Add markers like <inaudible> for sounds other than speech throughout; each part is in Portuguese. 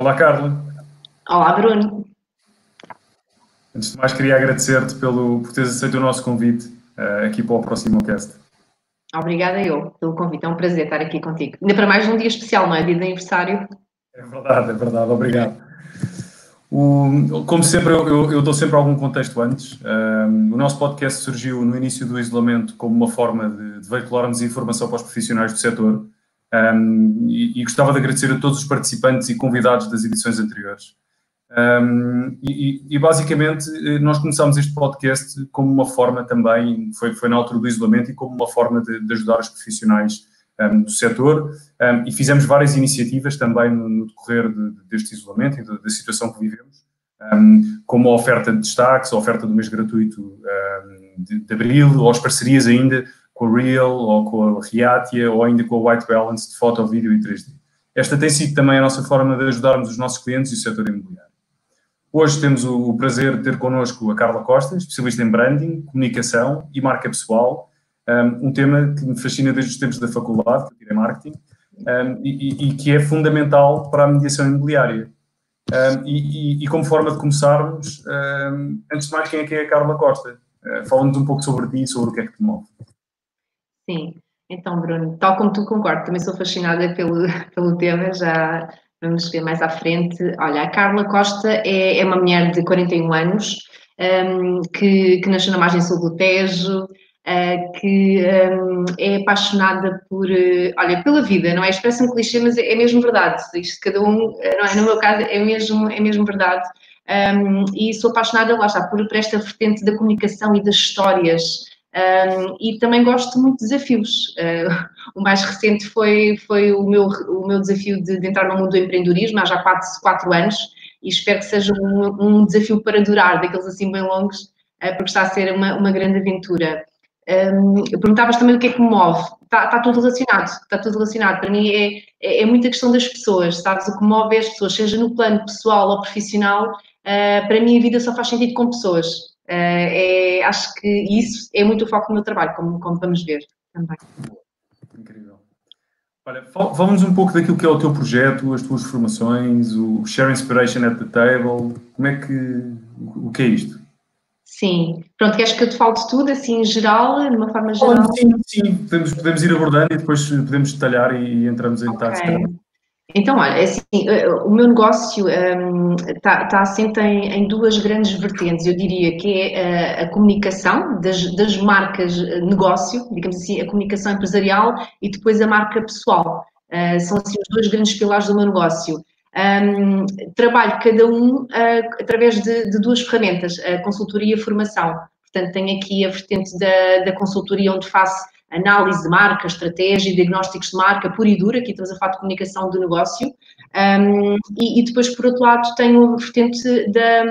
Olá, Carla. Olá, Bruno. Antes de mais, queria agradecer-te pelo, por teres aceito o nosso convite uh, aqui para o próximo cast. Obrigada eu pelo convite, é um prazer estar aqui contigo. Ainda para mais num dia especial, não é? Dia de aniversário. É verdade, é verdade, obrigado. O, como sempre, eu, eu, eu, dou sempre algum contexto antes. Um, o nosso podcast surgiu no início do isolamento como uma forma de, de veicularmos informação para os profissionais do setor um, e, e, gostava de agradecer a todos os participantes e convidados das edições anteriores. Um, e, e, basicamente nós começámos este podcast como uma forma também, foi, foi na altura do isolamento e como uma forma de, de ajudar os profissionais um, do setor e fizemos várias iniciativas também no, no decorrer de, deste isolamento e da situação que vivemos, como a oferta de destaques, a oferta do mês gratuito de, de, abril, ou as parcerias ainda com a Real, ou com a Reatia, ou ainda com a White Balance de foto, vídeo e 3D. Esta tem sido também a nossa forma de ajudarmos os nossos clientes e o setor imobiliário. Hoje temos o, o prazer de ter connosco a Carla Costa, especialista em branding, comunicação e marca pessoal, um tema que me fascina desde os tempos da faculdade, que tirei marketing, e, que é fundamental para a mediação imobiliária. E, como forma de começarmos, antes de mais, quem é que é a Carla Costa? Uh, Fala-nos um pouco sobre ti e sobre o que é que te move. Sim, então, Bruno, tal como tu concordo, também sou fascinada pelo, <laughs> pelo tema, já vamos ver mais à frente. Olha, a Carla Costa é, é uma mulher de 41 anos, que, que nasceu na margem sul do Tejo, Uh, que um, é apaixonada por, uh, olha, pela vida, não é? Expressa um clichê, mas é, é, mesmo verdade. Isto cada um, uh, não é? No meu caso, é mesmo, é mesmo verdade. Um, e sou apaixonada, lá está, por, por esta vertente da comunicação e das histórias. Um, e também gosto muito de desafios. <laughs> o mais recente foi, foi o, meu, o meu desafio de, de entrar no mundo do empreendedorismo há já quatro, quatro anos e espero que seja um, um desafio para durar, daqueles assim bem longos, porque está a ser uma, uma grande aventura. Um, perguntavas também o que é que me move. Está, está, tudo relacionado, está tudo relacionado. Para mim é, é, é, muita questão das pessoas, sabes? O que move é as pessoas, seja no plano pessoal ou profissional. Uh, para mim a vida só faz sentido com pessoas. Uh, é, acho que isso é muito o foco do meu trabalho, como, como vamos ver também. Incrível. Olha, fala-nos um pouco daquilo que é o teu projeto, as tuas formações, o Share Inspiration at the Table. Como é que, o que é isto? Sim. Pronto, queres que eu te fale de tudo, assim, em geral, de uma forma geral? Sim, sim. Podemos, podemos ir abordando e depois podemos detalhar e, entramos em detalhes. Okay. Então, olha, é assim, eh, o meu negócio está um, tá assente em, em, duas grandes vertentes. Eu diria que é a, a comunicação das, das, marcas eh, negócio, digamos assim, a comunicação empresarial e depois a marca pessoal. Uh, são assim os dois grandes pilares do meu negócio. Um, trabalho cada um uh, através de, de, duas ferramentas, a consultoria e a formação. Portanto, tenho aqui a vertente da, da consultoria onde faço análise de marca, estratégia, diagnósticos de marca pura e dura, aqui estamos a falar de comunicação do negócio, um, e, e, depois, por outro lado, tenho a vertente da,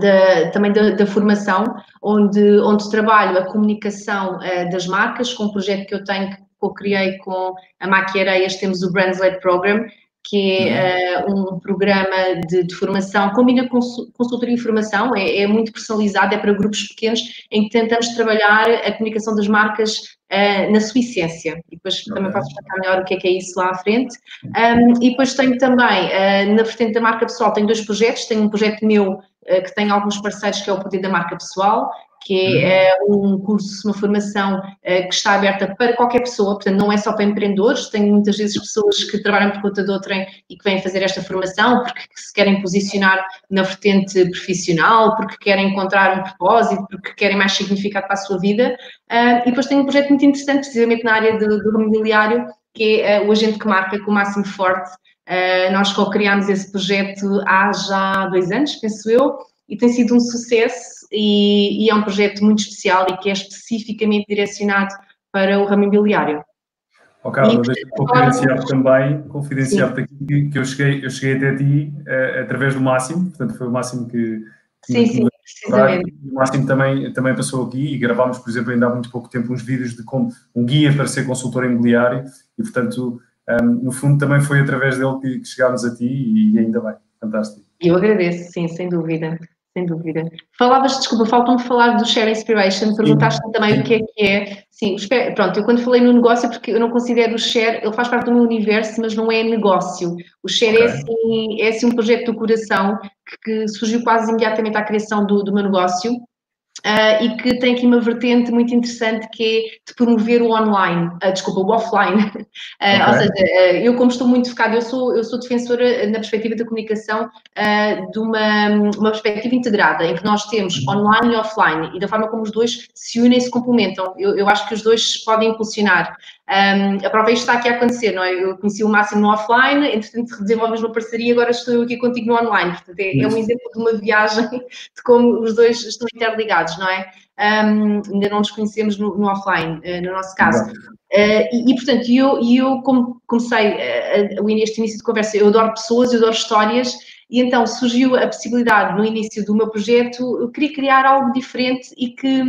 da, também da, da, formação, onde, onde trabalho a comunicação uh, das marcas, com um projeto que eu tenho, que eu criei com a Maquiareias, temos o Brands Led Program, que é uh, um programa de, de, formação, combina consultoria e formação, é, é, muito personalizado, é para grupos pequenos, em que tentamos trabalhar a comunicação das marcas uh, na sua essência. E depois okay. também posso explicar melhor o que é que é isso lá à frente. Um, e depois tenho também, uh, na vertente da marca pessoal, tenho dois projetos, tenho um projeto meu que tem alguns parceiros, que é o Poder da Marca Pessoal, que é uhum. um curso, uma formação uh, que está aberta para qualquer pessoa, portanto não é só para empreendedores, tenho muitas vezes pessoas que trabalham por conta de outrem e que vêm fazer esta formação porque se querem posicionar na vertente profissional, porque querem encontrar um propósito, porque querem mais significado para a sua vida. Uh, e depois tenho um projeto muito interessante, precisamente na área do, do imobiliário, que é uh, o Agente que Marca, com o Máximo Forte. nós co-criámos esse projeto há já dois anos, penso eu, e tem sido um sucesso e, e, é um projeto muito especial e que é especificamente direcionado para o ramo imobiliário. Ok, Carla, deixa-me confidenciar também, confidenciar aqui que eu cheguei, eu cheguei até ti uh, através do Máximo, portanto foi o Máximo que... que sim, sim, precisamente. O Máximo também, também passou aqui e gravámos, por exemplo, ainda há muito pouco tempo uns vídeos de como um guia para ser consultor imobiliário e, portanto, um, no fundo também foi através dele que, que chegámos a ti e ainda bem, fantástico. Eu agradeço, sim, sem dúvida. Sem dúvida. Falavas, desculpa, faltam de falar do Share Inspiration, perguntaste também o que é que é. Sim, pronto, eu quando falei no negócio, porque eu não considero o Share, ele faz parte do meu universo, mas não é negócio. O Share é, okay. é, assim, é assim um projeto do coração que, que surgiu quase imediatamente à criação do, do meu negócio. Uh, e que tem aqui uma vertente muito interessante que é de promover o online, uh, desculpa, o offline. <laughs> Uh, okay. Ou seja, eu como estou muito focada, eu sou, eu sou defensora na perspectiva da comunicação de uma, uma perspectiva integrada, em que nós temos online e offline, e da forma como os dois se unem e se complementam. Eu, eu acho que os dois podem impulsionar. Um, a prova é isto está aqui a acontecer, não é? Eu conheci o Máximo no offline, entretanto desenvolvemos uma parceria, agora estou aqui contigo no online. Portanto, é, é um exemplo de uma viagem <laughs> de como os dois estão interligados, não é? Um, ainda não nos conhecemos no, no offline, uh, no nosso caso. Uh, e, e, portanto, eu, eu como comecei uh, este início de conversa, eu adoro pessoas, eu adoro histórias, e então surgiu a possibilidade no início do meu projeto, eu queria criar algo diferente e que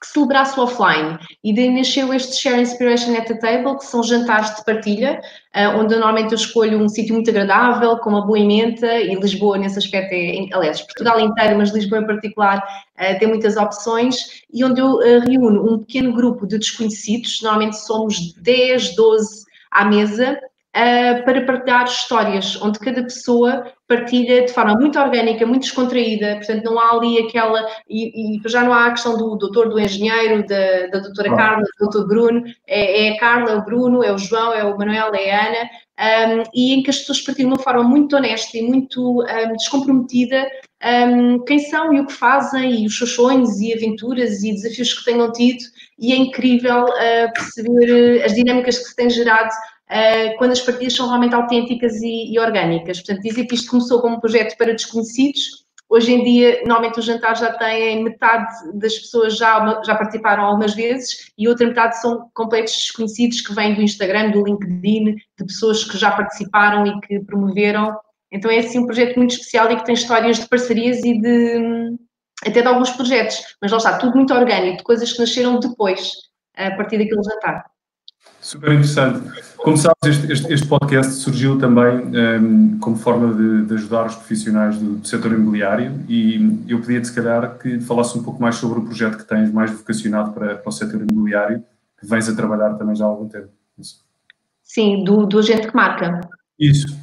que celebrasse o offline. E daí nasceu este Share Inspiration at the Table, que são jantares de partilha, uh, onde normalmente eu escolho um sítio muito agradável, com uma boa emenda, e Lisboa nesse aspecto é, aliás, Portugal inteiro, mas Lisboa em particular, uh, tem muitas opções, e onde eu uh, reúno um pequeno grupo de desconhecidos, normalmente somos 10, 12 à mesa, para partilhar histórias, onde cada pessoa partilha de forma muito orgânica, muito descontraída, portanto não há ali aquela, e, e já não há a questão do doutor, do engenheiro, da, da doutora Carla, do doutor Bruno, é, é, a Carla, é o Bruno, é o João, é o Manuel, é a Ana, um, e em que as pessoas partilham de uma forma muito honesta e muito um, descomprometida um, quem são e o que fazem, e os seus sonhos e aventuras e desafios que tenham tido, e é incrível uh, perceber as dinâmicas que se têm gerado uh, quando as partilhas são realmente autênticas e, e, orgânicas. Portanto, dizer que isto começou como um projeto para desconhecidos, hoje em dia, normalmente os jantares já têm metade das pessoas já, já participaram algumas vezes e outra metade são completos desconhecidos que vêm do Instagram, do LinkedIn, de pessoas que já participaram e que promoveram. Então é assim um projeto muito especial e que tem histórias de parcerias e de até de alguns projetos, mas lá está, tudo muito orgânico, de coisas que nasceram depois, a partir daquele jantar. Super interessante. Como sabes, este, este, este podcast surgiu também um, ehm, como forma de, de, ajudar os profissionais do, do, setor imobiliário e eu pedia-te, se calhar, que falasse um pouco mais sobre o projeto que tens mais vocacionado para, para o setor imobiliário, que vens a trabalhar também já há algum tempo. Isso. Sim, do, do agente que marca. Isso.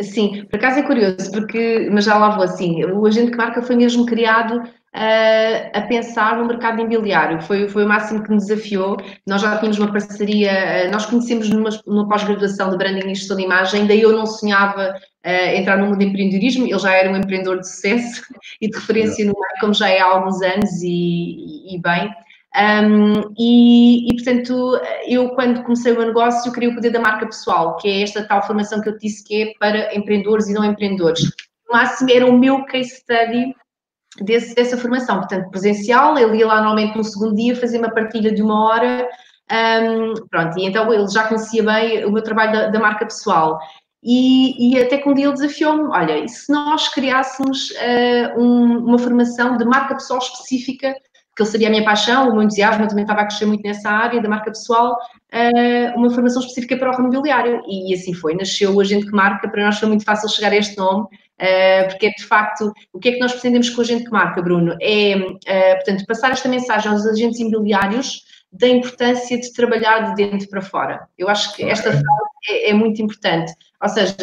Sim, por acaso é curioso, porque, mas já lá vou assim, o agente que marca foi mesmo criado a pensar no mercado imobiliário. Foi, foi o máximo que me desafiou. Nós já tínhamos uma parceria, eh, nós conhecemos numa, numa pós-graduação de branding e gestão de imagem, daí eu não sonhava uh, entrar no mundo do empreendedorismo, ele já era um empreendedor de sucesso <laughs> e de referência no meio, como já é há alguns anos e, e bem. Um, e, e, portanto, eu quando comecei o meu negócio, eu queria o poder da marca pessoal, que é esta tal formação que eu disse que é para empreendedores e não empreendedores. O máximo era o meu case study desse, dessa formação, portanto, presencial, ele ia lá normalmente no segundo dia fazer uma partilha de uma hora, um, pronto, e então ele já conhecia bem o meu trabalho da, da marca pessoal. E, e, até que um dia ele desafiou-me: olha, e se nós criássemos uh, um, uma formação de marca pessoal específica, que ele sabia a minha paixão, o meu entusiasmo, eu também estava a crescer muito nessa área da marca pessoal, uh, uma formação específica para o ramo imobiliário. E, assim foi, nasceu o Agente que Marca, para nós foi muito fácil chegar a este nome, Uh, porque é de facto, o que é que nós pretendemos com a gente que marca, Bruno? É, uh, portanto, passar esta mensagem aos agentes imobiliários da importância de trabalhar de dentro para fora. Eu acho que esta frase é, é muito importante. Ou seja,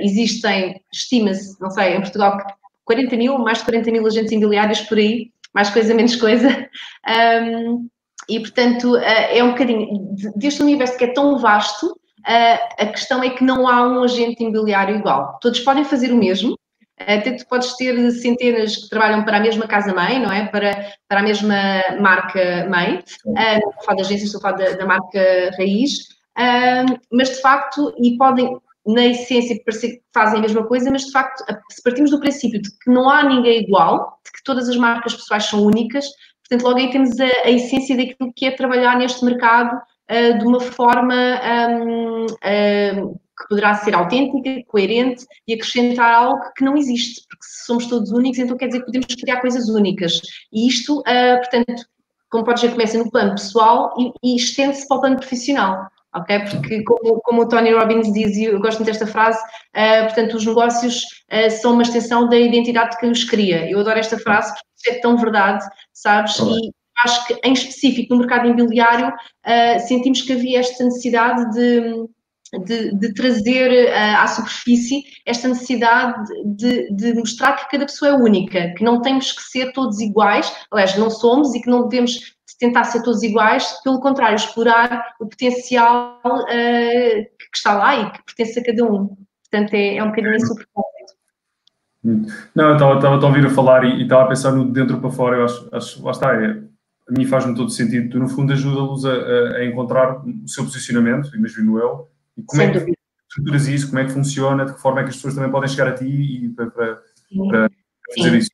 existem, estima-se, não sei, em Portugal, 40 mil, mais de 40 mil agentes imobiliários por aí, mais coisa, menos coisa. Um, e, portanto, é um bocadinho deste universo que é tão vasto, a questão é que não há um agente imobiliário igual. Todos podem fazer o mesmo, até tu podes ter centenas que trabalham para a mesma casa-mãe, não é? Para, para a mesma marca-mãe. Uh, estou a falar da agência, estou a falar da, da marca raiz. Uh, mas, de facto, e podem, na essência, parecer que fazem a mesma coisa, mas, de facto, se partimos do princípio de que não há ninguém igual, de que todas as marcas pessoais são únicas, portanto, logo aí temos a, a essência daquilo que é trabalhar neste mercado uh, de uma forma um, uh, que poderá ser autêntica, coerente e acrescentar algo que não existe, porque se somos todos únicos, então quer dizer que podemos criar coisas únicas. E isto, uh, portanto, como podes ver, começa no plano pessoal e, e estende-se para o plano profissional. Ok? Porque, como, como o Tony Robbins diz, e eu gosto muito desta frase, uh, portanto, os negócios uh, são uma extensão da identidade de quem os cria. Eu adoro esta frase porque é tão verdade, sabes? E acho que, em específico, no mercado imobiliário, uh, sentimos que havia esta necessidade de. De, de, trazer uh, à superfície esta necessidade de, de, mostrar que cada pessoa é única, que não temos que ser todos iguais, aliás, não somos e que não devemos tentar ser todos iguais, pelo contrário, explorar o potencial uh, que está lá e que pertence a cada um. Portanto, é, é um bocadinho isso o propósito. Não, eu estava, a ouvir a falar e, estava a pensar no dentro para fora, eu acho, acho lá está, é, a mim faz-me todo sentido, tu no fundo ajuda-los a, a, encontrar o seu posicionamento, imagino eu, e como Sem é que estruturas isso, como é que funciona, de que forma é que as pessoas também podem chegar a ti e para, para, para fazer isso.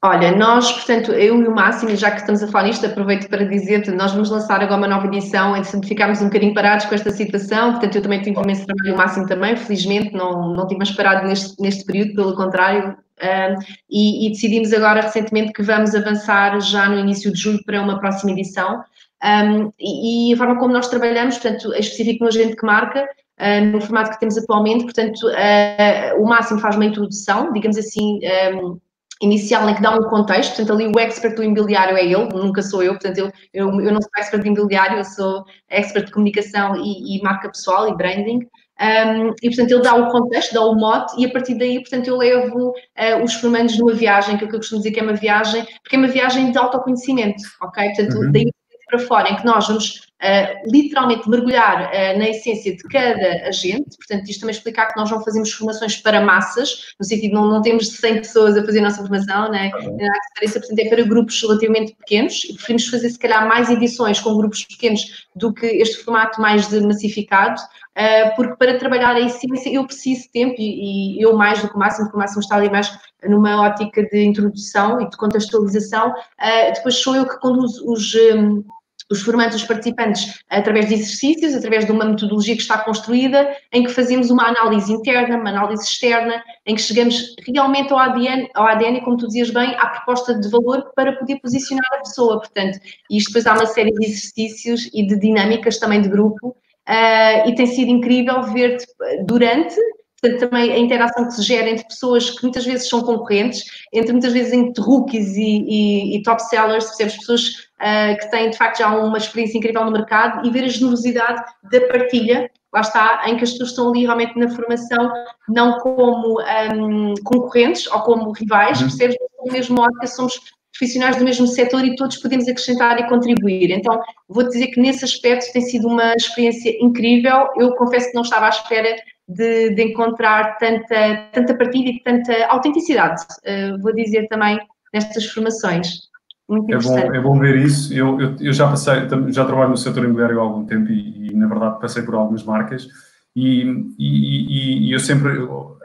Olha, nós, portanto, eu e o Máximo, já que estamos a falar nisto, aproveito para dizer-te, nós vamos lançar agora uma nova edição, entretanto ficámos um bocadinho parados com esta situação, portanto eu também tive imenso trabalho, o Máximo também, felizmente não, não tivemos parado neste, neste período, pelo contrário, um, e, e, decidimos agora recentemente que vamos avançar já no início de julho para uma próxima edição, um, e, e, a forma como nós trabalhamos, portanto, é específico no agente que marca, uh, no formato que temos atualmente, portanto, uh, o Máximo faz uma introdução, digamos assim, um, inicial em que dá um contexto, portanto ali o expert do imobiliário é ele, nunca sou eu, portanto eu, eu, eu não sou expert de imobiliário, eu sou expert de comunicação e, e marca pessoal e branding, um, e portanto ele dá o contexto, dá o mote e a partir daí, portanto eu levo uh, os formandos numa viagem, que é o que eu costumo dizer que é uma viagem, porque é uma viagem de autoconhecimento, ok? Portanto, uhum. daí para fora, em que nós vamos uh, literalmente mergulhar uh, na essência de cada agente, portanto, isto também explicar que nós não fazemos formações para massas, no sentido de não, não temos 100 pessoas a fazer a nossa formação, né? Uhum. portanto, é para grupos relativamente pequenos e preferimos fazer, se calhar, mais edições com grupos pequenos do que este formato mais de massificado, uh, porque para trabalhar a essência eu preciso de tempo e, e, eu mais do que o máximo, porque o máximo está ali mais numa ótica de introdução e de contextualização, depois sou eu que conduzo os. Um, os formandos, os participantes, através de exercícios, através de uma metodologia que está construída, em que fazemos uma análise interna, uma análise externa, em que chegamos realmente ao ADN, ao ADN, como tu dizias bem, à proposta de valor para poder posicionar a pessoa. Portanto, isto depois há uma série de exercícios e de dinâmicas também de grupo, uh, e tem sido incrível ver durante Portanto, também a interação que se gera entre pessoas que muitas vezes são concorrentes, entre muitas vezes entre rookies e, e, e top sellers, percebes? Pessoas uh, que têm de facto já uma experiência incrível no mercado e ver a generosidade da partilha, lá está, em que as pessoas estão ali realmente na formação, não como um, concorrentes ou como rivais, uhum. percebes? Mas mesmo modo que somos profissionais do mesmo setor e todos podemos acrescentar e contribuir. Então, vou dizer que nesse aspecto tem sido uma experiência incrível. Eu confesso que não estava à espera de, de encontrar tanta, tanta partilha e tanta autenticidade, uh, vou dizer também, nestas formações. Muito é, bom, é bom ver isso. Eu, eu, eu, já passei, já trabalho no setor imobiliário há algum tempo e, e na verdade, passei por algumas marcas. E, e, e, eu sempre,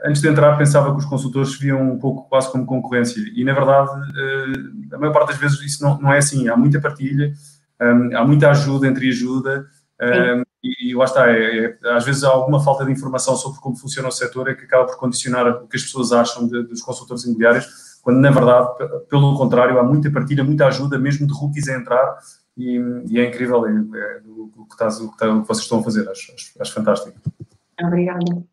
antes de entrar, pensava que os consultores viam um pouco quase como concorrência. E, na verdade, uh, a maior parte das vezes isso não, não é assim. Há muita partilha, um, eh, há muita ajuda entre ajuda. Um, e lá está, é, é, às vezes há alguma falta de informação sobre como funciona o setor é que acaba por condicionar o que as pessoas acham de, dos consultores imobiliários, quando na verdade, pelo contrário, há muita partilha, muita ajuda, mesmo de rookies a entrar, e, e é incrível é, é, o, que estás, o, que o, que vocês estão a fazer, acho, acho, acho fantástico. Obrigada.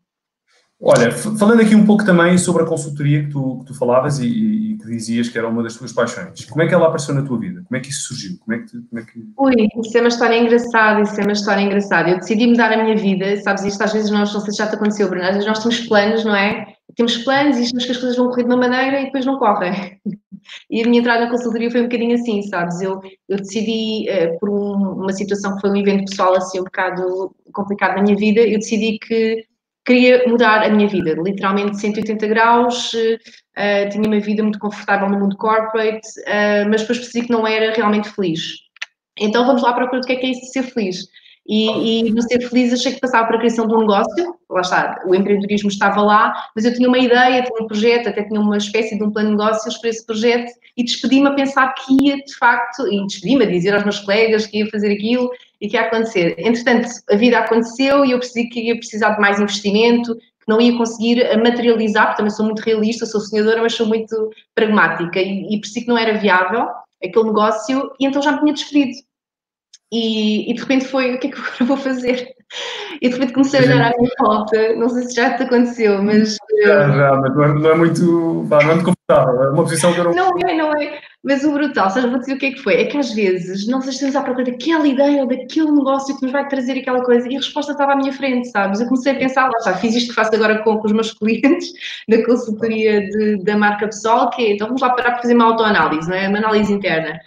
Olha, falando aqui um pouco também sobre a consultoria que tu, que tu falavas e, e, que dizias que era uma das tuas paixões, como é que ela apareceu na tua vida? Como é que isso surgiu? Como é que, como é que... Ui, isso é uma história engraçada, isso é uma história engraçada. Eu decidi mudar a minha vida, sabes, isto às vezes nós, não sei se já te aconteceu, Bruno, às vezes nós temos planos, não é? Temos planos e achamos que as coisas vão correr de uma maneira e depois não correm. <laughs> E a minha entrada na consultoria foi um bocadinho assim, sabes? Eu, eu decidi, uh, por um, uma situação que foi um evento pessoal assim um bocado complicado na minha vida, eu decidi que queria mudar a minha vida, literalmente 180 graus, uh, tinha uma vida muito confortável no mundo corporate, uh, mas depois percebi que não era realmente feliz. Então vamos lá para o que é que é isso de ser feliz. E, e no ser feliz achei que passava para a criação de um negócio, lá está, o empreendedorismo estava lá, mas eu tinha uma ideia, tinha um projeto, até tinha uma espécie de um plano de negócios para esse projeto e despedi-me a pensar que ia de facto, e despedi-me a dizer aos meus colegas que ia fazer aquilo e que ia acontecer. Entretanto, a vida aconteceu e eu percebi que ia precisar de mais investimento, que não ia conseguir materializar, porque também sou muito realista, sou sonhadora, mas sou muito pragmática e, e percebi que não era viável aquele negócio e então já me tinha despedido. E, e, de repente foi, o que é que eu agora vou fazer? E de repente comecei a olhar à minha volta, não sei se já te aconteceu, mas... Já, já, mas não é, é muito, não é muito confortável, é uma posição que eu não... Não é, não é, mas o brutal, sabes, vou dizer o que é que foi, é que às vezes não sei se estamos à procura daquela ideia ou daquele negócio que nos vai trazer aquela coisa e a resposta estava à minha frente, sabes? Eu comecei a pensar, lá está, fiz isto que faço agora com, com os meus <laughs> clientes da consultoria de, da marca pessoal, que é, então vamos lá parar para fazer uma autoanálise, não é? Uma análise interna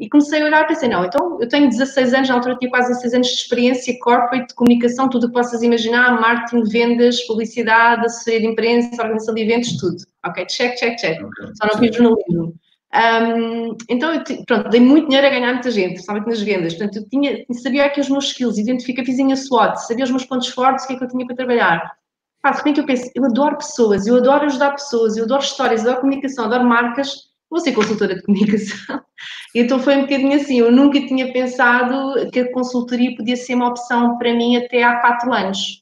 e comecei a olhar e pensei, não, então eu tenho 16 anos, na altura tinha quase 16 anos de experiência corporate, de comunicação, tudo o que possas imaginar, marketing, vendas, publicidade, assessoria de imprensa, organização de eventos, tudo. Ok, check, check, check. Okay. Só não fiz jornalismo. Um, então, eu, pronto, dei muito dinheiro a ganhar muita gente, principalmente nas vendas. Portanto, eu tinha, sabia aqui os meus skills, identifica, fizinha SWOT, sabia os meus pontos fortes, o que é que eu tinha para trabalhar. Pá, de repente eu penso, eu adoro pessoas, eu adoro ajudar pessoas, eu adoro histórias, adoro comunicação, adoro marcas, vou ser consultora de comunicação. <laughs> Então foi um bocadinho assim, eu nunca tinha pensado que a consultoria podia ser uma opção para mim até há quatro anos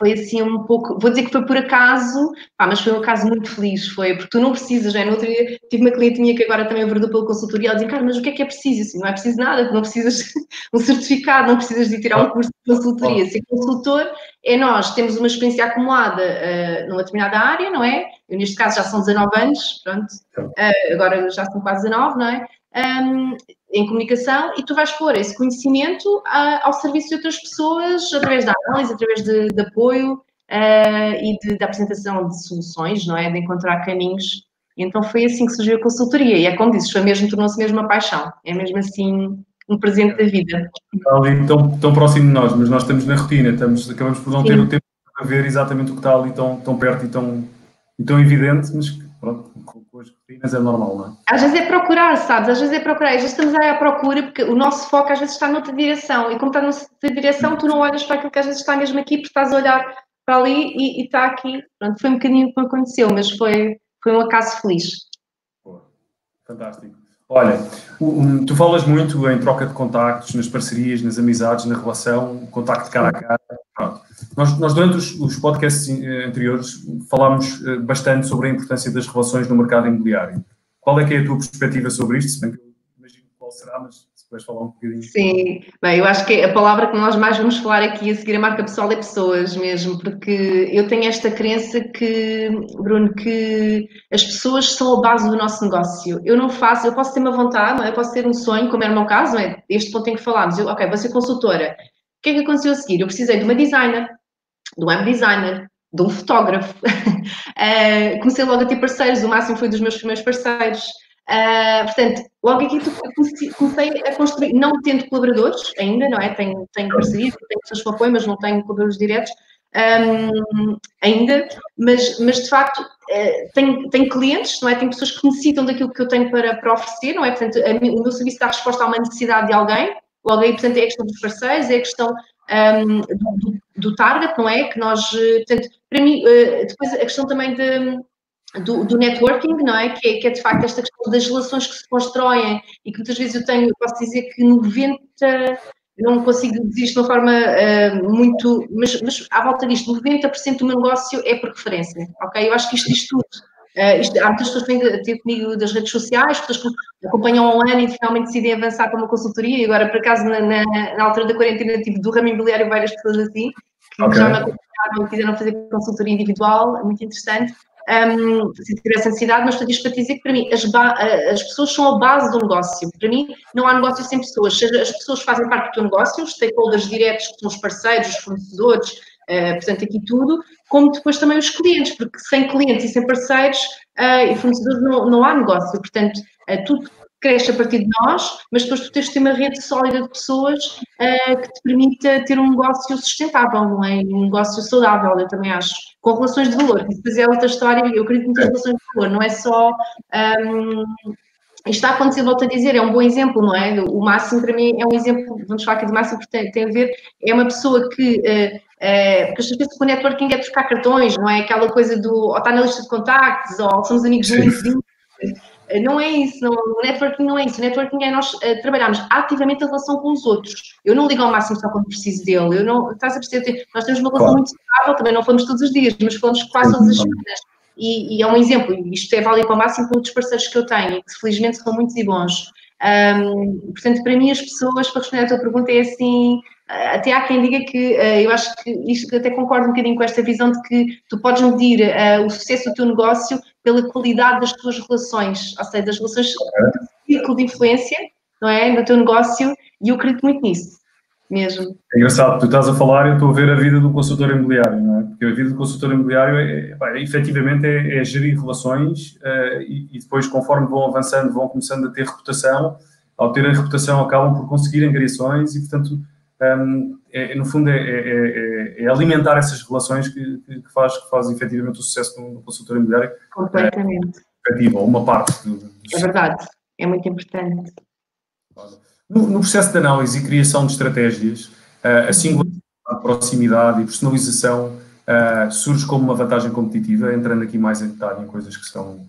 foi assim um pouco, vou dizer que foi por acaso, pá, mas foi um acaso muito feliz, foi, porque tu não precisas, já no outro dia tive uma cliente minha que agora também abordou pela consultoria, ela dizia, cara, mas o que é que é preciso? Assim, não é preciso nada, tu não precisas <laughs> um certificado, não precisas de tirar um curso de consultoria, ser consultor é nós, temos uma experiência acumulada uh, numa determinada área, não é? Eu neste caso já são 19 anos, pronto, uh, agora já são quase 19, não é? Um, em comunicação e tu vais pôr esse conhecimento uh, ao serviço de outras pessoas através da análise, através de, de apoio uh, e de, de, apresentação de soluções, não é? De encontrar caminhos. Então foi assim que surgiu a consultoria e é como dizes, foi mesmo, tornou-se mesmo uma paixão, é mesmo assim um presente da vida. Está ali tão, tão próximo de nós, mas nós estamos na rotina, estamos, acabamos por não Sim. ter o tempo para ver exatamente o que está ali tão, tão perto e tão, e tão evidente, mas pronto, com as rotinas é normal, não é? Às vezes é procurar, sabes? Às vezes é procurar. Às vezes estamos aí à procura porque o nosso foco às vezes está noutra direção e como está noutra direção, tu não olhas para aquilo que às vezes está mesmo aqui porque estás a olhar para ali e, e está aqui. Pronto, foi um bocadinho o que aconteceu, mas foi, foi um acaso feliz. Boa. Fantástico. Olha, tu falas muito em troca de contactos, nas parcerias, nas amizades, na relação, contacto cara a cara. Pronto. Nós, nós, durante os, os, podcasts eh, anteriores, falámos eh, bastante sobre a importância das relações no mercado imobiliário. Qual é que é a tua perspectiva sobre isto? Se bem que eu imagino qual será, mas depois falar um bocadinho. Sim, bem, eu acho que a palavra que nós mais vamos falar aqui a seguir a marca pessoal é pessoas mesmo, porque eu tenho esta crença que, Bruno, que as pessoas são a base do nosso negócio. Eu não faço, eu posso ter uma vontade, eu posso ter um sonho, como era o meu caso, não é? Este ponto em que falámos, eu, ok, vou ser consultora. O que é que aconteceu a seguir? Eu precisei de uma designer, um web designer, de um fotógrafo. uh, <laughs> comecei logo a ter parceiros, o máximo foi dos meus primeiros parceiros. Uh, portanto, logo aqui comecei a construir, não tendo colaboradores ainda, não é? Tenho, tenho parcerias, tenho pessoas que apoiam, mas não tenho colaboradores diretos um, ainda, mas, mas de facto uh, tenho, tenho clientes, não é? Tenho pessoas que necessitam daquilo que eu tenho para, para oferecer, não é? Portanto, a, o meu serviço dá resposta a uma necessidade de alguém, logo aí, portanto, é a questão dos parceiros, é a questão um, do, do, target, não é? Que nós, eh, portanto, para mim, uh, depois a questão também de do, do, networking, não é? Que, é? que, é? de facto esta questão das relações que se constroem e que muitas vezes eu tenho, posso dizer que 90, não consigo dizer isto de uma forma uh, muito, mas, mas à volta disto, 90% do meu negócio é por referência, ok? Eu acho que isto diz tudo. Uh, isto, há muitas pessoas que vêm ter comigo das redes sociais, pessoas que acompanham ano e finalmente decidem avançar para uma consultoria, e agora, por acaso, na, na, na altura da quarentena, tive do ramo imobiliário várias pessoas assim, que okay. já me acompanharam e quiseram fazer consultoria individual, muito interessante um, se tivesse ansiedade, mas portanto, isto para dizer que para mim as, as, pessoas são a base do negócio. Para mim, não há negócio sem pessoas. As pessoas fazem parte do teu negócio, os stakeholders diretos, que são os parceiros, os fornecedores, uh, portanto, aqui tudo, como depois também os clientes, porque sem clientes e sem parceiros uh, e fornecedores não, não há negócio. Portanto, uh, tudo cresce a partir de nós, mas depois tu tens de ter uma rede sólida de pessoas que te permita ter um negócio sustentável, não é? Um negócio saudável, eu também acho. Com relações de valor, que depois é outra história, eu acredito muito nas relações de valor, não é só. Um, isto está a acontecer, volto a dizer, é um bom exemplo, não é? O Máximo, para mim, é um exemplo, vamos falar aqui de Máximo, porque tem, tem a ver, é uma pessoa que, uh, uh, porque as vezes o networking é trocar cartões, não é? Aquela coisa do, ou está na lista de contactos, ou somos amigos do LinkedIn, não é isso, não, o networking não é isso. O networking é nós uh, trabalharmos ativamente a relação com os outros. Eu não ligo ao máximo só quando preciso dele. Eu não, estás a perceber? Nós temos uma relação claro. muito estável, também não falamos todos os dias, mas falamos quase todas as semanas. E, e, é um exemplo, e isto é válido para o máximo com outros parceiros que eu tenho, que felizmente são muitos e bons. Um, portanto, para mim, as pessoas, para responder à tua pergunta, é assim: até há quem diga que uh, eu acho que isto até concordo um bocadinho com esta visão de que tu podes medir uh, o sucesso do teu negócio pela qualidade das tuas relações, ou seja, das relações do círculo de influência, não é? No teu negócio, e eu acredito muito nisso. Mesmo. É engraçado, tu estás a falar e eu estou a ver a vida do consultor imobiliário, não é? Porque a vida do consultor imobiliário é, é, é efetivamente é, é, gerir relações uh, e, e, depois, conforme vão avançando, vão começando a ter reputação. Ao terem reputação, acabam por conseguir angariações e, portanto, um, é, no fundo, é, é, é, alimentar essas relações que, que, faz, que faz efetivamente o sucesso no, consultor imobiliário. Completamente. Efetiva, uma parte. Do, do é verdade, é muito importante. No, no, processo de análise e criação de estratégias, a singularidade, a proximidade e personalização uh, surge como uma vantagem competitiva, entrando aqui mais em detalhe em coisas que são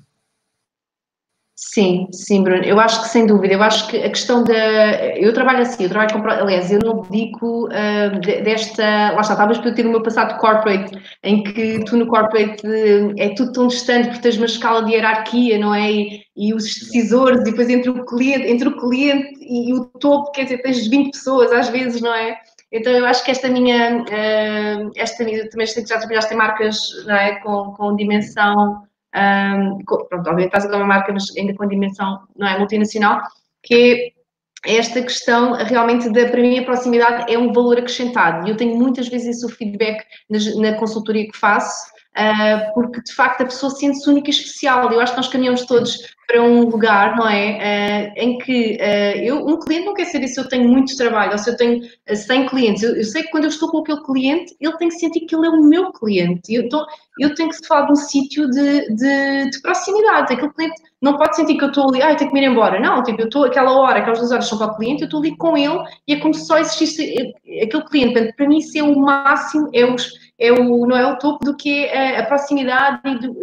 Sim, sim, Bruno. Eu acho que sem dúvida. Eu acho que a questão da. Eu trabalho assim, eu trabalho com. Aliás, eu não dedico uh, desta. Lá está, talvez por eu ter o meu passado corporate, em que tu no corporate é tudo tão distante, porque tens uma escala de hierarquia, não é? E, e os decisores, e depois entre o cliente, entre o cliente e o topo, quer dizer, tens 20 pessoas às vezes, não é? Então eu acho que esta minha. Uh, esta minha também sei que já trabalhaste em marcas não é? com, com dimensão um, pronto, obviamente estás a dar uma marca, mas ainda com dimensão não é multinacional, que é esta questão realmente da, para mim, a proximidade é um valor acrescentado. E eu tenho muitas vezes esse feedback na, na consultoria que faço, uh, porque de facto a pessoa sente-se única e especial. Eu acho que nós caminhamos todos para um lugar, não é? Uh, em que uh, eu, um cliente não quer saber se eu tenho muito trabalho ou se eu tenho 100 clientes. Eu, eu, sei que quando eu estou com aquele cliente, ele tem que sentir que ele é o meu cliente. Eu, então, eu tenho que falar de um sítio de, de, de, proximidade. Aquele cliente não pode sentir que eu estou ali, ah, eu tenho que me ir embora. Não, tipo, eu estou aquela hora, aquelas duas horas são para o cliente, eu estou ali com ele e é como se só existisse aquele cliente. Portanto, para mim, isso é o máximo, é os é o, não é o topo do que é a, proximidade e, do,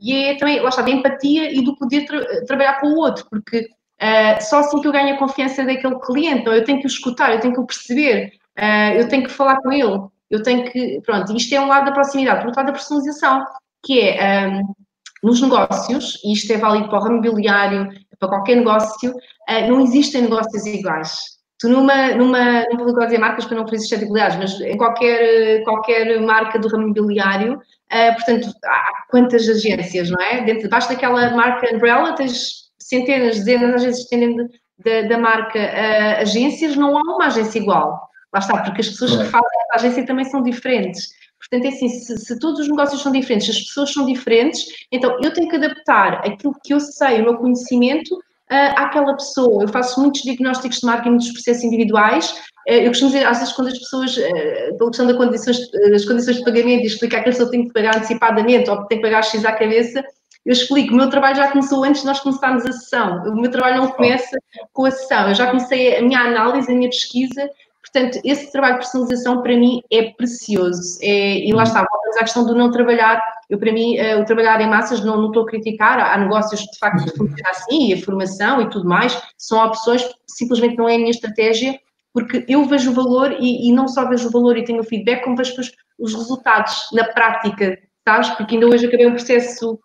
e é também, lá está, da empatia e do poder tra trabalhar com o outro, porque uh, só assim que eu ganho a confiança daquele cliente, então eu tenho que o escutar, eu tenho que o perceber, uh, eu tenho que falar com ele, eu tenho que, pronto, isto é um lado da proximidade, por outro lado da personalização, que é, um, nos negócios, e isto é válido para o ramo imobiliário, para qualquer negócio, uh, não existem negócios iguais Tu numa, numa, não vou dizer marcas para não fazer suscetibilidades, mas em qualquer, qualquer marca do ramo imobiliário, uh, portanto, há quantas agências, não é? Dentro, debaixo daquela marca Umbrella tens centenas, dezenas, às vezes dependendo da, da marca uh, agências, não há uma agência igual. Lá está, porque as pessoas que fazem a agência também são diferentes. Portanto, é assim, se, se, todos os negócios são diferentes, as pessoas são diferentes, então eu tenho que adaptar aquilo que eu sei, o meu conhecimento, uh, àquela pessoa. Eu faço muitos diagnósticos de marketing dos processos individuais. Uh, eu costumo dizer, às vezes, quando as pessoas, uh, pela questão das condições, das condições de pagamento e explicar que a pessoa tem que pagar antecipadamente ou tem que pagar X à cabeça, eu explico, o meu trabalho já começou antes de nós começarmos a sessão. O meu trabalho não começa com a sessão. Eu já comecei a minha análise, a minha pesquisa. Portanto, esse trabalho de personalização para mim é precioso. É, e lá está, voltamos à questão do não trabalhar eu, para mim, uh, o trabalhar em massas não, não estou a criticar, há, negócios que de facto funcionam assim, e a formação e tudo mais, são opções, simplesmente não é a minha estratégia, porque eu vejo o valor e, e não só vejo o valor e tenho o feedback, como vejo os resultados na prática, sabes? Porque ainda hoje acabei um processo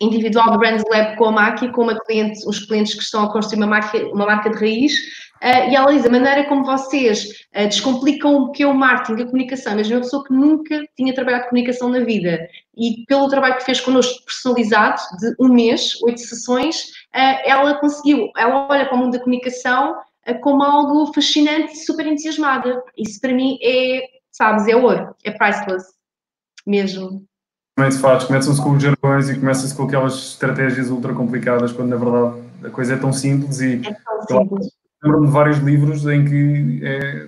individual do Brands Lab com a Maki, com uma cliente, os clientes que estão a construir uma marca, uma marca de raiz, Uh, e ela diz, a maneira como vocês uh, descomplicam o que é o marketing, a comunicação, mesmo uma pessoa que nunca tinha trabalhado comunicação na vida e pelo trabalho que fez connosco personalizado, de um mês, oito sessões, uh, ela conseguiu, ela olha para o mundo da comunicação como algo fascinante e super entusiasmada. Isso para mim é, sabes, é ouro, é priceless, mesmo. Também se faz, começam-se com os jargões e começa-se com aquelas estratégias ultra complicadas, quando na verdade a coisa é tão simples e... É tão simples lembro-me de vários livros em que é,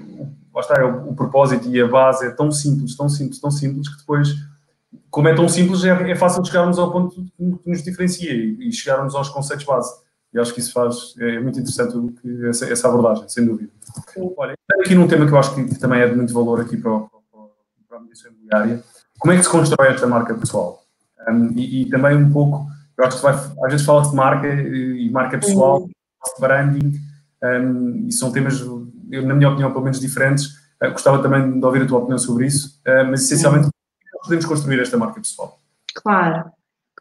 lá está, é, o, o, propósito e a base é tão simples, tão simples, tão simples, que depois, como é tão simples, é, é fácil chegarmos ao ponto que nos diferencia e, e chegarmos aos conceitos base. E acho que isso faz, é muito interessante que, essa, essa, abordagem, sem dúvida. Sim. Olha, aqui num tema que eu acho que, que também é de muito valor aqui para, para, para a mediação imobiliária, como é que se constrói esta marca pessoal? Um, e, e, também um pouco, eu acho que vai, às vezes fala-se de marca e marca pessoal, de branding, um, e são temas, eu, na minha opinião, pelo menos diferentes. Uh, gostava também de ouvir a tua opinião sobre isso, uh, mas essencialmente, como podemos construir esta marca pessoal? Claro,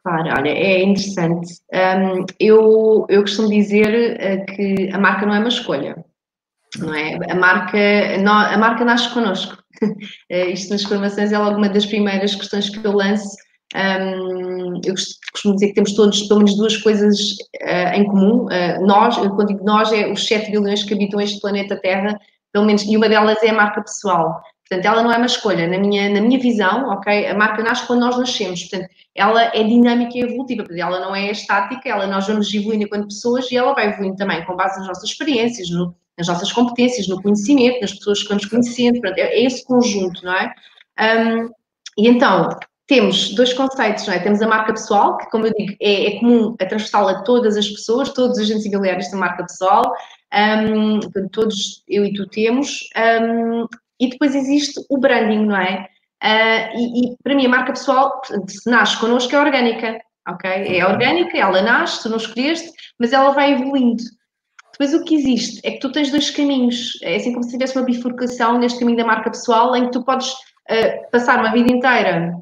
Claro, olha, é interessante. Um, eu, eu costumo dizer uh, que a marca não é uma escolha, não é? A marca, a marca nasce connosco. <laughs> isto nas formações é logo uma das primeiras questões que eu lanço. Um, eu costumo dizer que temos todos pelo menos duas coisas uh, em comum. nós, quando digo nós, é os 7 bilhões que habitam este planeta Terra, pelo menos, e uma delas é a marca pessoal. Portanto, ela não é uma escolha. Na minha, na minha visão, ok, a marca nasce quando nós nascemos. Portanto, ela é dinâmica e evolutiva. Portanto, ela não é estática, ela, nós vamos evoluindo enquanto pessoas e ela vai evoluindo também com base nas nossas experiências, no, nas nossas competências, no conhecimento, nas pessoas que vamos conhecendo. Portanto, é, é esse conjunto, não é? Um, e então, temos dois conceitos, não é? Temos a marca pessoal, que, como eu digo, é, é comum a transversal a todas as pessoas, todos os agentes imobiliários têm marca pessoal, um, todos eu e tu temos, um, e depois existe o branding, não é? Uh, e, e, para mim a marca pessoal, se nasce connosco, é orgânica, ok? É orgânica, ela nasce, tu não escolheste, mas ela vai evoluindo. Depois o que existe é que tu tens dois caminhos, é assim como se tivesse uma bifurcação neste caminho da marca pessoal, em que tu podes uh, passar uma vida inteira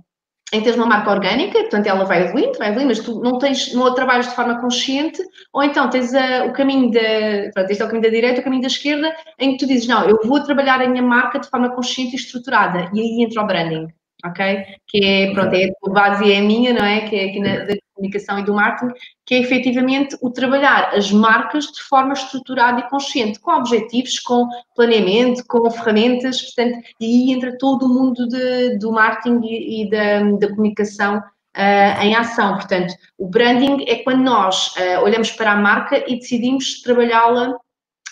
em teres uma marca orgânica, portanto ela vai evoluindo, vai evoluindo, mas tu não tens, não a trabalhas de forma consciente, ou então tens a, o caminho da, pronto, este é o caminho da direita, o caminho da esquerda, em que tu dizes, não, eu vou trabalhar a minha marca de forma consciente e estruturada, e aí entra o branding, ok? Que é, pronto, é a base e é a minha, não é? Que é aqui na, da comunicação e do marketing, que é efetivamente o trabalhar as marcas de forma estruturada e consciente, com objetivos, com planeamento, com ferramentas, portanto, e entra todo o mundo de, do marketing e, e da, da, comunicação uh, em ação. Portanto, o branding é quando nós uh, olhamos para a marca e decidimos trabalhá-la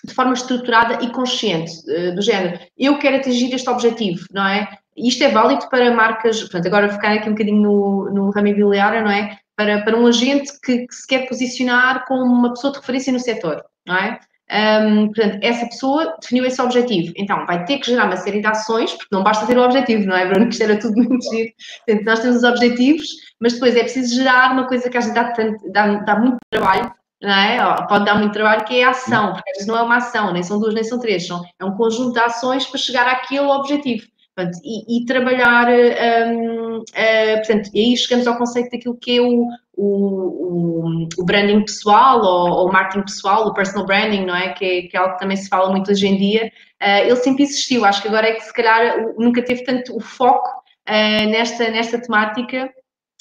de forma estruturada e consciente, uh, do género, eu quero atingir este objetivo, não é? Isto é válido para marcas, portanto, agora ficar aqui um bocadinho no, no ramo imobiliário, não é? Para, para um agente que, que, se quer posicionar como uma pessoa de referência no setor, não é? Um, portanto, essa pessoa definiu esse objetivo. Então, vai ter que gerar uma série de ações, porque não basta ter o objetivo, não é, Bruno? Que <laughs> isto era tudo muito giro. Portanto, nós temos os objetivos, mas depois é preciso gerar uma coisa que às vezes dá, dá, dá muito trabalho, não é? Pode dar muito trabalho, que é a ação, porque às vezes não é uma ação, nem são duas, nem são três, são, é um conjunto de ações para chegar àquele objetivo. Portanto, e, e, trabalhar, um, uh, eh, portanto, e aí chegamos ao conceito daquilo que é o, o, o branding pessoal ou, o marketing pessoal, o personal branding, não é? Que, é? que, é algo que também se fala muito hoje em dia. Uh, ele sempre existiu, acho que agora é que se calhar nunca teve tanto o foco uh, nesta, nesta temática.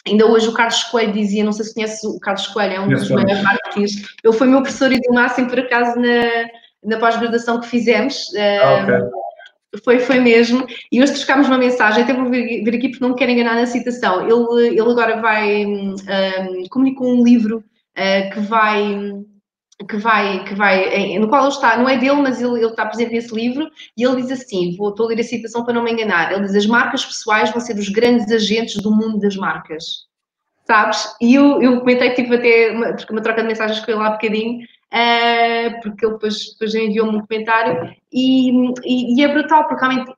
Ainda hoje o Carlos Coelho dizia, não sei se conhece o Carlos Coelho, é um dos maiores marketeers. Ele foi meu professor e do máximo, por acaso, na, na pós-graduação que fizemos. Ah, okay foi, foi mesmo. E hoje trocámos uma mensagem, até vou vir, vir aqui porque não me quero enganar na citação. Ele, ele agora vai, um, comunicou um livro uh, que vai que vai, que vai, no qual ele está, não é dele, mas ele, ele está presente nesse livro, e ele diz assim, vou, estou a ler a citação para não me enganar, ele diz, as marcas pessoais vão ser os grandes agentes do mundo das marcas, sabes? E eu, eu comentei, tive até uma, uma troca de mensagens com ele há bocadinho, uh, porque ele depois, depois enviou-me um comentário, e, e, e, é brutal, porque realmente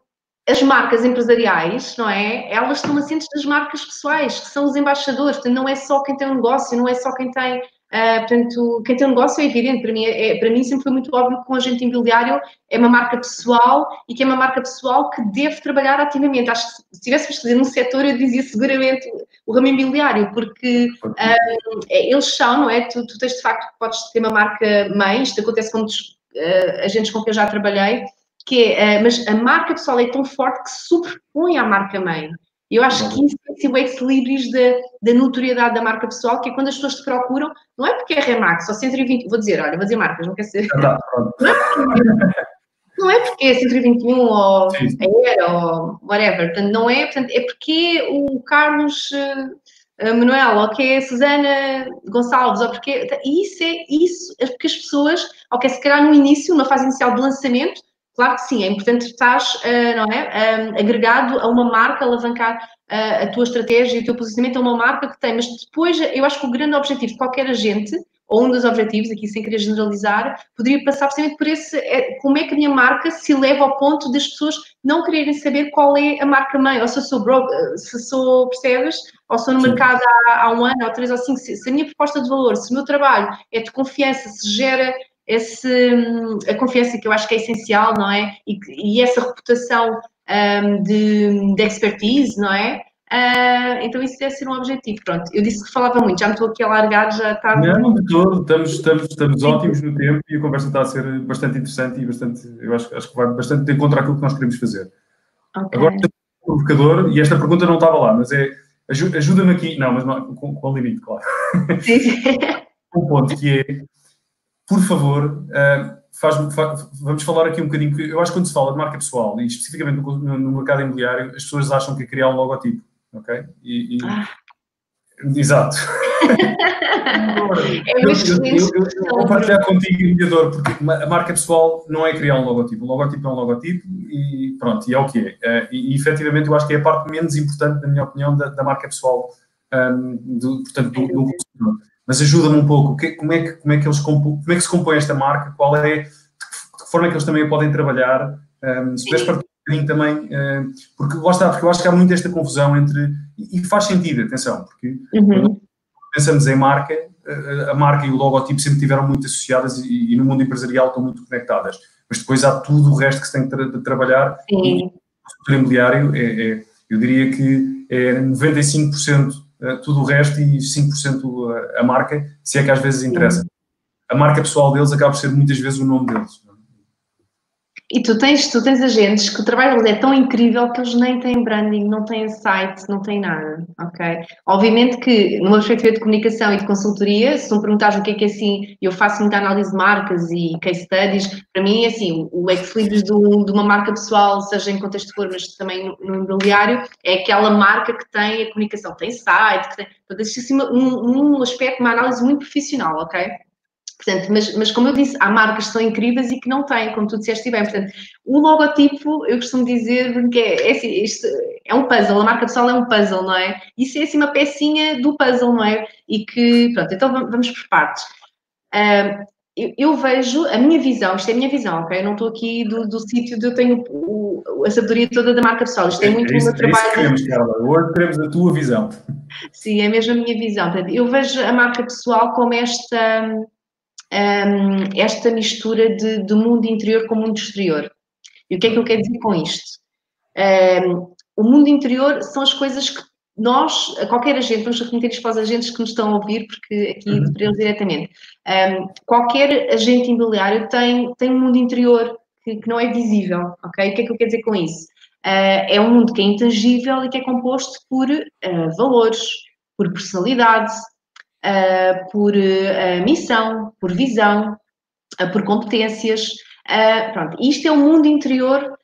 as marcas empresariais, não é? Elas estão assentes das marcas pessoais, que são os embaixadores, portanto, não é só quem tem um negócio, não é só quem tem Uh, portanto, quem tem um negócio é evidente, para mim, é, é, para mim sempre foi muito óbvio que um agente imobiliário é uma marca pessoal e que é uma marca pessoal que deve trabalhar ativamente. Acho que se tivéssemos fazer num setor, eu dizia seguramente o ramo imobiliário, porque uh, eles são, não é? Tu, tu, tens de facto, podes ter uma marca mãe, isto acontece com muitos uh, agentes com quem eu já trabalhei, que é, mas a marca pessoal é tão forte que se superpõe à marca mãe. Eu acho que isso é o ex-libris da, da notoriedade da marca pessoal, que é quando as pessoas te procuram, não é porque é Remax ou 120, vou dizer, olha, vou dizer marcas, não quer ser. Tá, não, é porque, não é porque é 121 ou Aera ou whatever, portanto, não é, portanto, é porque o Carlos uh, Manuel ou que é a Susana Gonçalves, ou porque. Isso é isso, é porque as pessoas, ok, se calhar no início, na fase inicial de lançamento, Claro que sim, é importante estar, uh, não é, um, agregado a uma marca, alavancar uh, a tua estratégia e o teu posicionamento a uma marca que tem, mas depois eu acho que o grande objetivo de qualquer agente, ou um dos objetivos, aqui sem querer generalizar, poderia passar precisamente por esse, é, como é que a minha marca se leva ao ponto das pessoas não quererem saber qual é a marca mãe, ou se eu sou broke, se sou, percebes, ou sou no Sim. mercado há, há, um ano, ou três ou cinco, se, se a minha proposta de valor, se o meu trabalho é de confiança, se gera esse, a confiança que eu acho que é essencial, não é? E, e essa reputação um, de, de, expertise, não é? Uh, então isso deve ser um objetivo. Pronto, eu disse que falava muito, já me estou aqui a largar, já está. Não, de todo, estamos, estamos, estamos ótimos no tempo e a conversa está a ser bastante interessante e bastante, eu acho, acho que vai bastante de encontro àquilo que nós queremos fazer. Okay. Agora, um provocador, e esta pergunta não estava lá, mas é ajuda-me aqui, não, mas não, com, com limite, claro. <laughs> um ponto que é, por favor, uh, faz, faz, vamos falar aqui um bocadinho, eu acho que quando se fala de marca pessoal, e especificamente no, no mercado imobiliário, as pessoas acham que é criar um logotipo ok? E, e... Ah. Exato. <laughs> é eu, eu, eu, eu, vou partilhar contigo, mediador, porque a marca pessoal não é criar um logotipo. Um logotipo é um logotipo e pronto, e é o que é. Eh, e, e efetivamente eu acho que é a parte menos importante, na minha opinião, da, da marca pessoal, um, do, portanto, do, do Mas ajuda-me um pouco, como é que, como é que eles como é que se compõe esta marca, qual é, de que forma é que eles também a podem trabalhar, um, se puderes partilhar bocadinho também, eh, porque lá está, porque eu acho que há muito esta confusão entre, e faz sentido, atenção, porque uhum. pensamos em marca, a marca e o logotipo sempre tiveram muito associadas e, e, no mundo empresarial estão muito conectadas, mas depois há tudo o resto que se tem de trabalhar Sim. e o setor imobiliário é, é, eu diria que é 95% eh, tudo o resto e 5% a marca, se é que às vezes interessa. Sim. A marca pessoal deles acaba por ser muitas vezes o nome deles. E tu tens, tu tens agentes que o trabalho deles é tão incrível que eles nem têm branding, não têm site, não têm nada, ok? Obviamente que, numa perspectiva de comunicação e de consultoria, se me perguntares o que é que é assim, eu faço muita análise de marcas e case studies, para mim é assim, o ex-libris de, uma marca pessoal, seja em contexto de cor, mas também no, no imobiliário, é aquela marca que tem a comunicação, tem site, que tem, portanto, existe assim um, um aspecto, uma análise muito profissional, ok? Portanto, mas, mas como eu disse, há marcas que são incríveis e que não têm, como tu disseste bem. Portanto, o logotipo, eu costumo dizer que é, é, assim, isto é um puzzle, a marca pessoal é um puzzle, não é? Isso é assim uma pecinha do puzzle, não é? E que, pronto, então vamos por partes. Uh, eu, eu, vejo a minha visão, isto é a minha visão, ok? Eu não estou aqui do, do sítio de eu tenho o, a sabedoria toda da marca pessoal, isto é, é muito é isso, o meu trabalho. É isso que queremos, Carla. Hoje queremos a tua visão. Sim, é mesmo a minha visão. Portanto, eu vejo a marca pessoal como esta um, esta mistura de, de, mundo interior com mundo exterior. E o que é que eu quero dizer com isto? Um, o mundo interior são as coisas que nós, qualquer agente, vamos remeter isto para os agentes que nos estão a ouvir, porque aqui uhum. para eles diretamente, um, qualquer agente imobiliário tem, tem um mundo interior que, que, não é visível, ok? O que é que eu quero dizer com isso? Uh, é um mundo que é intangível e que é composto por uh, valores, por personalidade, uh, por uh, missão, por visão, uh, por competências. pronto, isto é o mundo interior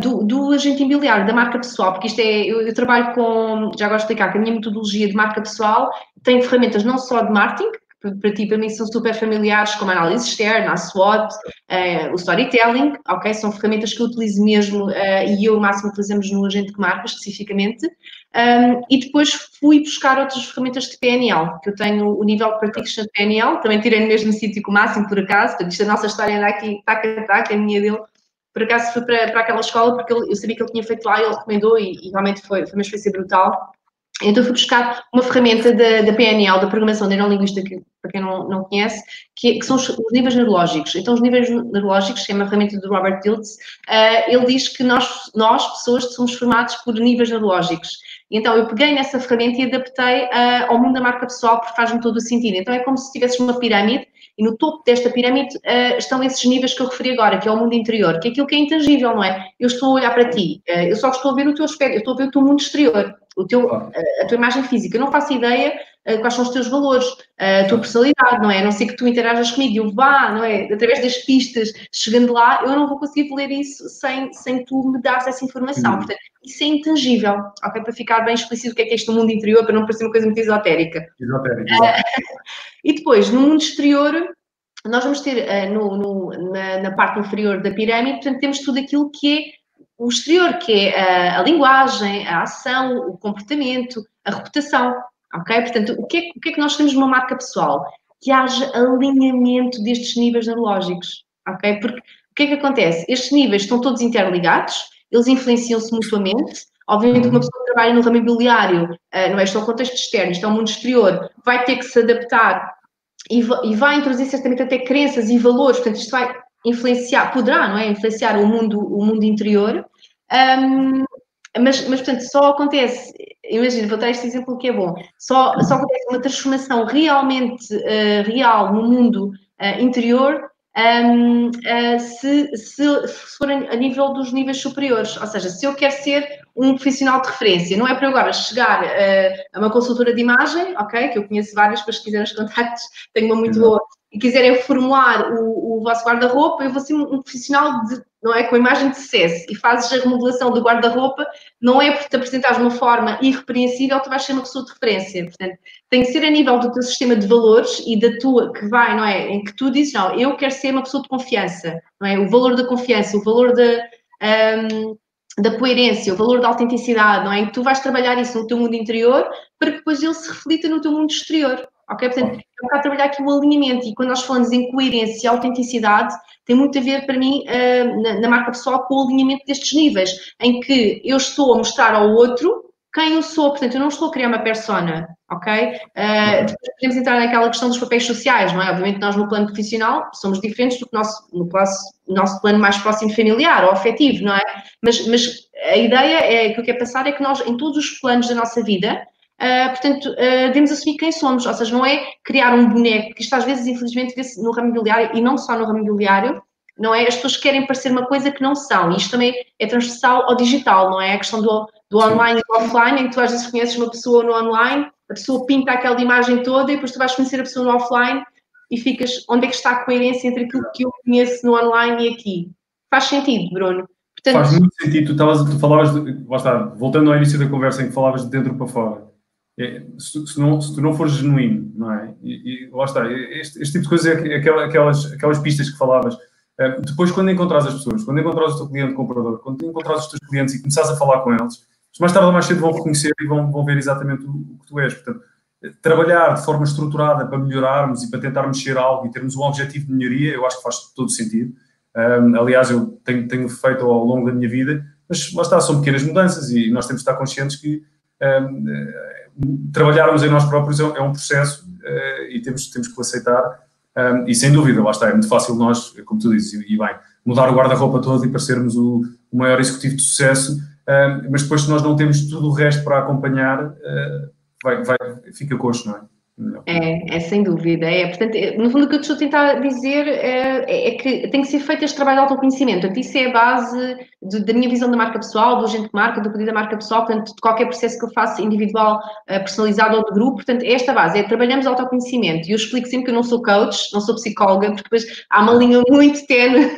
do, do, agente imobiliário, da marca pessoal, porque isto é, eu, eu, trabalho com, já gosto de explicar que a minha metodologia de marca pessoal tem ferramentas não só de marketing, para ti, para mim, são super familiares, como a análise externa, a SWOT, uh, o storytelling, ok? São ferramentas que eu utilizo mesmo uh, e eu, o máximo, utilizamos no agente de marca, especificamente. Um, e depois fui buscar outras ferramentas de PNL, que eu tenho o nível de practitioner de PNL, também tirei no mesmo sítio que o máximo, por acaso, portanto, isto, a nossa história anda aqui, taca taca, a minha dele, por acaso fui para, para aquela escola porque eu sabia que ele tinha feito lá ele recomendou e, e realmente foi, foi uma experiência brutal. Então fui buscar uma ferramenta da, da PNL, da Programação Neurolinguística, que, para quem não, não conhece, que, que, são os, os, níveis neurológicos. Então os níveis neurológicos, que é uma ferramenta do Robert Diltz, uh, ele diz que nós, nós, pessoas, somos formados por níveis neurológicos. Então eu peguei nessa ferramenta e adaptei uh, ao mundo da marca pessoal, porque faz-me todo o sentido. Então é como se tivesses uma pirâmide e no topo desta pirâmide uh, estão esses níveis que eu referi agora, que é o mundo interior, que é aquilo que é intangível, não é? Eu estou a olhar para ti, uh, eu só estou a ver o teu aspecto, eu estou a ver o teu mundo exterior, o teu, a, tua imagem física. Eu não faço ideia quais são os teus valores, a tua personalidade, não é? A não ser que tu interajas comigo e eu vá, não é? Através das pistas, chegando lá, eu não vou conseguir ler isso sem, sem tu me dares essa informação. Uhum. Portanto, isso é intangível, ok? Para ficar bem explícito o que é que é este mundo interior, para não parecer uma coisa muito esotérica. Esotérica. <laughs> e depois, no mundo exterior, nós vamos ter uh, no, no, na, na, parte inferior da pirâmide, portanto, temos tudo aquilo que é o exterior, que é a, a linguagem, a ação, o comportamento, a reputação, ok? Portanto, o que, é, o que é que nós temos numa marca pessoal? Que haja alinhamento destes níveis neurológicos, ok? Porque o que é que acontece? Estes níveis estão todos interligados, eles influenciam-se mutuamente. Obviamente, uma pessoa que trabalha no ramo imobiliário, uh, não é só o contexto externo, isto é o mundo exterior, vai ter que se adaptar e, e vai introduzir certamente até crenças e valores, portanto, isto vai influenciar, poderá, não é? Influenciar o mundo, o mundo interior. Um, mas, mas, portanto, só acontece, imagina, vou dar este exemplo que é bom, só, só acontece uma transformação realmente uh, real no mundo uh, interior um, uh, se, se, for a nível dos níveis superiores. Ou seja, se eu quero ser um profissional de referência, não é para agora chegar a uma consultora de imagem, ok? Que eu conheço várias, para se quiserem os contactos, tenho uma muito boa, e quiserem formular o, o vosso guarda-roupa, eu vou ser um profissional de, não é, com imagem de sucesso e fazes a remodelação do guarda-roupa, não é porque te apresentares de uma forma irrepreensível, tu vais ser uma pessoa de referência. Portanto, tem que ser a nível do teu sistema de valores e da tua, que vai, não é, em que tu dizes, não, eu quero ser uma pessoa de confiança, não é? O valor da confiança, o valor da... Um, da coerência, o valor da autenticidade, não é? Que tu vais trabalhar isso no teu mundo interior para que depois ele se reflita no teu mundo exterior. Ok? Portanto, é um bocado trabalhar aqui o alinhamento e quando nós falamos em coerência e autenticidade, tem muito a ver para mim uh, na, marca pessoal com o alinhamento destes níveis, em que eu estou a mostrar ao outro quem eu sou, portanto, eu não estou a criar uma persona, ok? Uh, depois podemos entrar naquela questão dos papéis sociais, não é? Obviamente nós no plano profissional somos diferentes do que nosso, no nosso, nosso plano mais próximo familiar ou afetivo, não é? Mas, mas a ideia é que o que é passar é que nós, em todos os planos da nossa vida, Uh, portanto, uh, devemos assumir quem somos, ou seja, não é criar um boneco, que isto às vezes, infelizmente, vê-se no ramo imobiliário e não só no ramo imobiliário, não é? As pessoas querem parecer uma coisa que não são, e isto também é transversal ao digital, não é? A questão do, do online e do offline, em que tu às vezes conheces uma pessoa no online, a pessoa pinta aquela imagem toda e depois tu vais conhecer a pessoa no offline e ficas, onde é que está a coerência entre aquilo que eu conheço no online e aqui? Faz sentido, Bruno? Portanto, Faz muito sentido. Tu, estavas, tu falavas, de, está, voltando ao início da conversa em que falavas de dentro para fora é, se, se, não, se tu não fores genuíno, não é? E, e lá está, este, este, tipo de coisas é aquelas, aquelas, aquelas pistas que falavas. Uh, depois, quando encontras as pessoas, quando encontras o teu cliente comprador, quando encontras os teus clientes e começares a falar com eles, mais tarde ou mais cedo vão reconhecer e vão, vão ver exatamente o, o, que tu és. Portanto, trabalhar de forma estruturada para melhorarmos e para tentar mexer algo e termos um objetivo de melhoria, eu acho que faz todo sentido. Um, aliás, eu tenho, tenho feito ao longo da minha vida, mas lá está, são pequenas mudanças e nós temos de estar conscientes que um, trabalharmos em nós próprios é, é um processo uh, e temos, temos que aceitar. E sem dúvida, lá está, é muito fácil nós, como tu dizes, e, bem, mudar o guarda-roupa todo e parecermos o, o, maior executivo de sucesso, mas depois, se nós não temos tudo o resto para acompanhar, uh, vai, vai, fica coxo, não é? É, é sem dúvida. É, portanto, é, no fundo, o que eu estou a tentar dizer é, é, que tem que ser feito este trabalho de autoconhecimento. Portanto, isso é a base de, da minha visão da marca pessoal, do agente de marca, do pedido da marca pessoal, portanto, de qualquer processo que eu faça individual, eh, personalizado ou de grupo. Portanto, é esta base, é trabalhamos autoconhecimento. E eu explico sempre que eu não sou coach, não sou psicóloga, porque depois há uma linha muito <laughs> tenue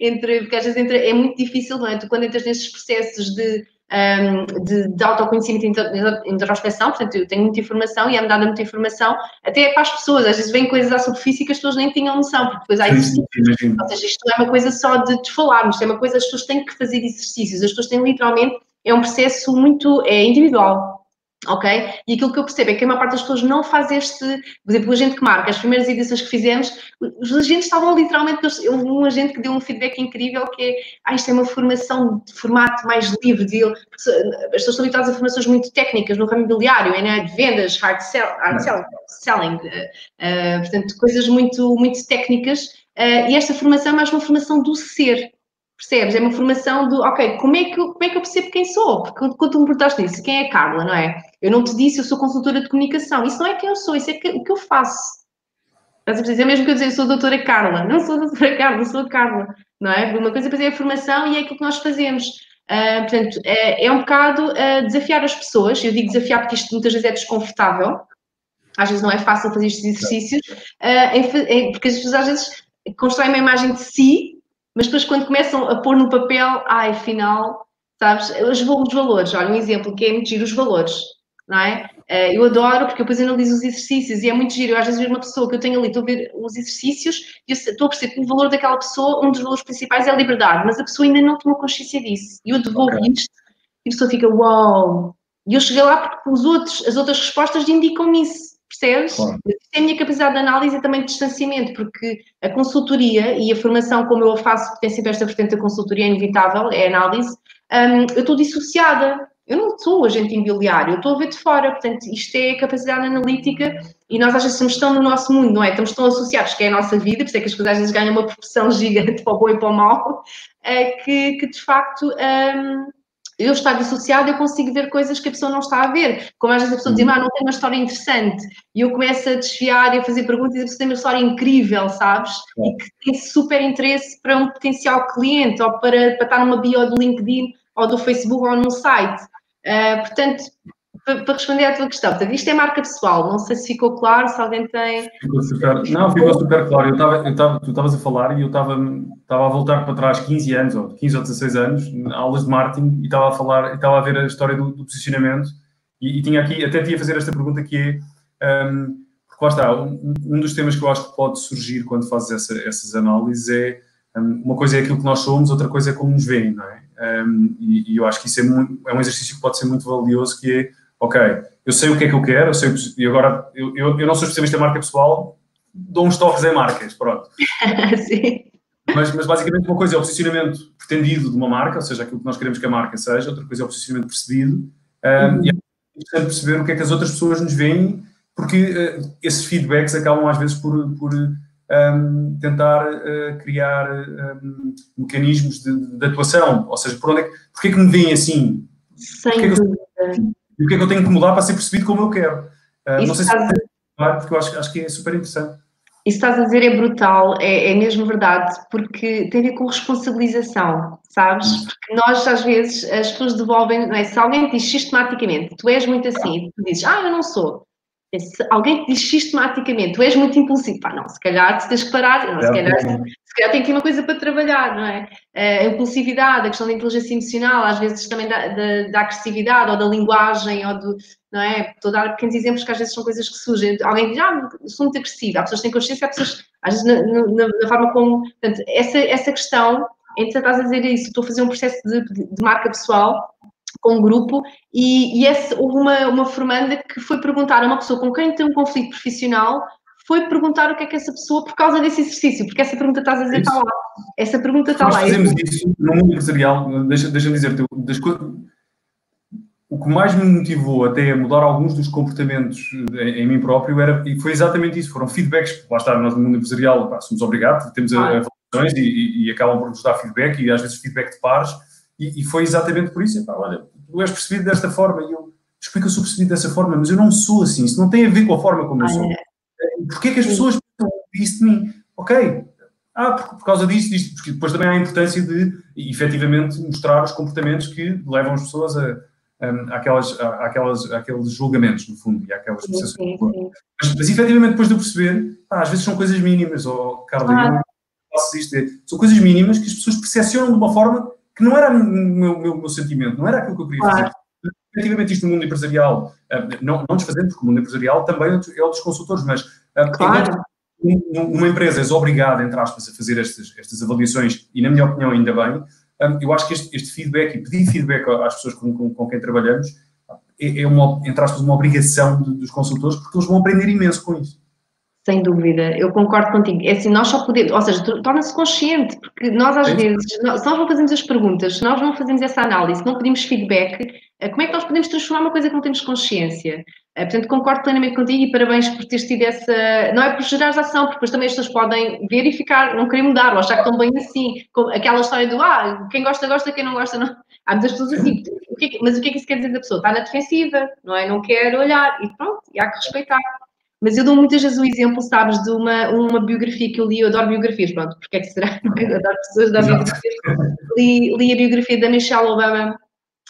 entre, porque às vezes é muito difícil, não é? Tu, quando entras nesses processos de um, de, de, autoconhecimento e de introspeção, portanto, eu tenho muita informação e é-me dada muita informação, até para as pessoas, às vezes vêm coisas à superfície que as pessoas nem tinham noção, porque depois há exercícios, ou seja, isto não é uma coisa só de te falarmos, isto é uma coisa, as pessoas têm que fazer exercícios, as pessoas têm literalmente, é um processo muito é, individual, ok? E aquilo que eu percebo é que a maior parte das pessoas não faz este, por exemplo, o agente que marca, as primeiras edições que fizemos, os agentes estavam literalmente, houve um agente que deu um feedback incrível que é, ah, isto é uma formação de formato mais livre, de, as pessoas estão habituadas a formações muito técnicas no ramo imobiliário, né? de vendas, hard, sell, hard sell, selling, uh, uh, portanto, coisas muito, muito técnicas, uh, e esta formação é mais uma formação do ser, Percebes? É uma formação do, ok, como é que eu, como é que eu percebo quem sou? Porque quando tu me perguntaste isso, quem é a Carla, não é? Eu não te disse, eu sou consultora de comunicação. Isso não é quem eu sou, isso é que, o que eu faço. Perceber? É mesmo que eu dizer, eu sou a doutora Carla. Não sou a doutora Carla, sou a Carla, não é? Uma coisa é a formação e é aquilo que nós fazemos. Uh, portanto, é, é, um bocado uh, desafiar as pessoas. Eu digo desafiar porque isto muitas vezes é desconfortável. Às vezes não é fácil fazer estes exercícios, uh, em, em, porque as pessoas às vezes constroem uma imagem de si mas depois quando começam a pôr no papel, ai, afinal, sabes, os, os valores, olha, um exemplo que é muito giro, os valores, não é? Eh, eu adoro, porque depois analiso os exercícios e é muito giro. Eu, às vezes vejo uma pessoa que eu tenho ali, estou a ver os exercícios e estou a perceber que o valor daquela pessoa, um dos valores principais é a liberdade, mas a pessoa ainda não tomou consciência disso. E eu devolvo okay. isto e a pessoa fica, uau! Wow. E eu cheguei lá porque os outros, as outras respostas indicam-me isso. Percebes? Claro. é a minha capacidade de análise e também de distanciamento, porque a consultoria e a formação, como eu a faço, que tem sempre esta vertente da consultoria, é inevitável, é análise, um, eu estou dissociada. Eu não sou agente imobiliário, eu estou a ver de fora. Portanto, isto é a capacidade analítica e nós às vezes estamos tão no nosso mundo, não é? Estamos tão associados, que é a nossa vida, por isso é que as coisas às vezes ganham uma proporção <laughs> gigante para o bom e para o mal, é, que, que de facto. Um, eu estar dissociado, eu consigo ver coisas que a pessoa não está a ver. Como às vezes a pessoa diz, ah, não tem uma história interessante, e eu começo a desfiar e a fazer perguntas e a pessoa tem uma história incrível, sabes? E que tem super interesse para um potencial cliente ou para, para estar numa bio do LinkedIn ou do Facebook ou num site. Uh, portanto, para, responder à tua questão, portanto, isto é marca pessoal, não sei se ficou claro, se alguém tem. Ficou super, não, ficou super claro. Eu estava, eu estava, tu estavas a falar e eu estava, a voltar para trás 15 anos, ou 15 ou 16 anos, aulas de marketing, e estava a falar, estava a ver a história do, do posicionamento, e, e, tinha aqui, até tinha a fazer esta pergunta que é. Um, porque lá está, um, um, dos temas que eu acho que pode surgir quando fazes essa, essas análises é um, uma coisa é aquilo que nós somos, outra coisa é como nos veem, não é? Um, e, e, eu acho que isso é, muito, é um exercício que pode ser muito valioso, que é ok, eu sei o que é que eu quero, eu sei, e agora eu, eu, eu não sou especialista em marca pessoal, dou uns toques em marcas, pronto. <laughs> Sim. Mas, mas, basicamente uma coisa é o posicionamento pretendido de uma marca, ou seja, aquilo que nós queremos que a marca seja, outra coisa é o posicionamento precedido, um, uhum. e é importante perceber o que é que as outras pessoas nos veem, porque uh, esses feedbacks acabam às vezes por, por um, tentar uh, criar um, mecanismos de, de, atuação, ou seja, por onde é que, porque é que me veem assim? Sem é dúvida e o que é que eu tenho que mudar para ser percebido como eu quero. Uh, não sei se estás... porque eu acho, acho que é super interessante. Isso estás a dizer é brutal, é, é, mesmo verdade, porque tem a ver com responsabilização, sabes? Porque nós, às vezes, as pessoas devolvem, não é? se alguém diz sistematicamente, tu és muito assim, tu dizes, ah, eu não sou, se alguém te diz sistematicamente, tu és muito impulsivo, pá, não, se calhar tu tens que parar, não, se, calhar, se calhar tem aqui uma coisa para trabalhar, não é? A impulsividade, a questão da inteligência emocional, às vezes também da, da, da agressividade ou da linguagem, ou do, não é? Estou a dar pequenos exemplos que às vezes são coisas que surgem. Alguém diz, ah, sou muito agressiva, há pessoas que têm consciência, há pessoas, às vezes, na, na, na forma como. Portanto, essa, essa questão, então estás a dizer isso, estou a fazer um processo de, de marca pessoal com um grupo e, e esse, houve uma, uma formanda que foi perguntar a uma pessoa com quem tem um conflito profissional foi perguntar o que é que essa pessoa, por causa desse exercício, porque essa pergunta estás a dizer está lá. Essa pergunta está Nós lá. Nós fazemos isso no mundo empresarial, deixa-me deixa dizer-te, o que mais me motivou até a mudar alguns dos comportamentos em, em, mim próprio era, e foi exatamente isso, foram feedbacks, lá está, nós no mundo empresarial pá, somos obrigados, temos ah. avaliações e, e, acabam por nos dar feedback e às vezes feedback de pares, e, e foi exatamente por isso, pá, olha, tu és percebido desta forma, e eu explico que eu sou percebido dessa forma, mas eu não sou assim, isso não tem a ver com a forma como eu sou. Ah. Porquê é que as pessoas pensam isso de mim? Ok, ah, por, por, causa disso, disto, porque depois também há a importância de, efetivamente, mostrar os comportamentos que levam as pessoas a, a, àquelas, a, àquelas, àqueles julgamentos, no fundo, e àquelas percepções. Mas, mas, efetivamente, depois de eu perceber, ah, às vezes são coisas mínimas, ou, oh, Carla, ah. eu faço isto, é, são coisas mínimas que as pessoas percepcionam de uma forma que não era o meu, meu, meu, sentimento, não era aquilo que eu queria fazer. Efetivamente, isto no mundo empresarial, eh, não, não desfazendo, porque o mundo empresarial também é o dos consultores, mas eh, claro. uma empresa é obrigada, entre aspas, a fazer estas, estas avaliações, e na minha opinião, ainda bem, eh, eu acho que este, este feedback e pedir feedback às pessoas com, com, com quem trabalhamos é, é, uma, entre aspas, uma obrigação dos consultores, porque eles vão aprender imenso com isso. Sem dúvida, eu concordo contigo. É assim, nós só podemos, ou seja, torna-se consciente, porque nós às vezes, se nós não fazemos as perguntas, se nós não fazemos essa análise, não pedimos feedback, eh, como é que nós podemos transformar uma coisa que não temos consciência? Eh, portanto, concordo plenamente contigo e parabéns por teres tido essa. Não é por gerar ação, porque depois também as pessoas podem ver e ficar, não querer mudar, ou achar que estão bem assim. Aquela história do ah, quem gosta, gosta, quem não gosta, não. Há muitas pessoas assim, o que é que, mas o que é que isso quer dizer da pessoa? Está na defensiva, não é? Não quer olhar e pronto, e há que respeitar. Mas eu dou muitas vezes o exemplo, sabes, de uma, uma biografia que eu li, eu adoro biografias, pronto, porque é que será? Eu <laughs> adoro pessoas da biografia. Li, li a biografia da Michelle Obama,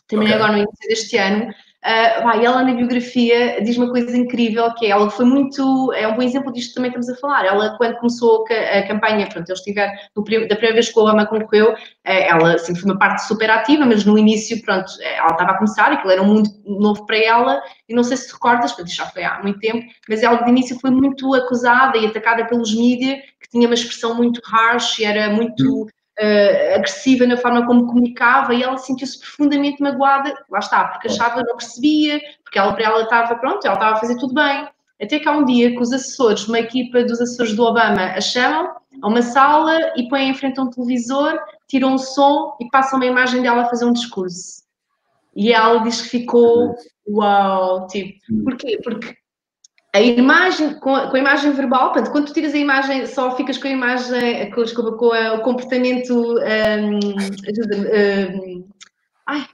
terminei okay. agora no início deste ano, Uh, ela na biografia diz uma coisa incrível que é, ela foi muito, é um bom exemplo disto que também estamos a falar, ela quando começou a, campanha, pronto, eles tiveram, no, da primeira vez que o Obama concorreu, uh, ela sempre foi uma parte super ativa, mas no início, pronto, ela estava a começar, aquilo era um mundo novo para ela, e não sei se recordas, porque já foi há muito tempo, mas ela de início foi muito acusada e atacada pelos mídias, que tinha uma expressão muito harsh, e era muito uh, agressiva na forma como comunicava e ela sentiu-se profundamente magoada, lá está, porque achava, não percebia, porque ela para ela estava, pronto, ela estava a fazer tudo bem. Até que há um dia que os assessores, uma equipa dos assessores do Obama, a chamam a uma sala e põem em frente a um televisor, tiram um som e passam uma imagem dela a fazer um discurso. E ela diz que ficou uau, tipo, porquê? Porque a imagem, com a, com a, imagem verbal, portanto, quando tu tiras a imagem, só ficas com a imagem, com, desculpa, com a, o comportamento. Um, um, ai,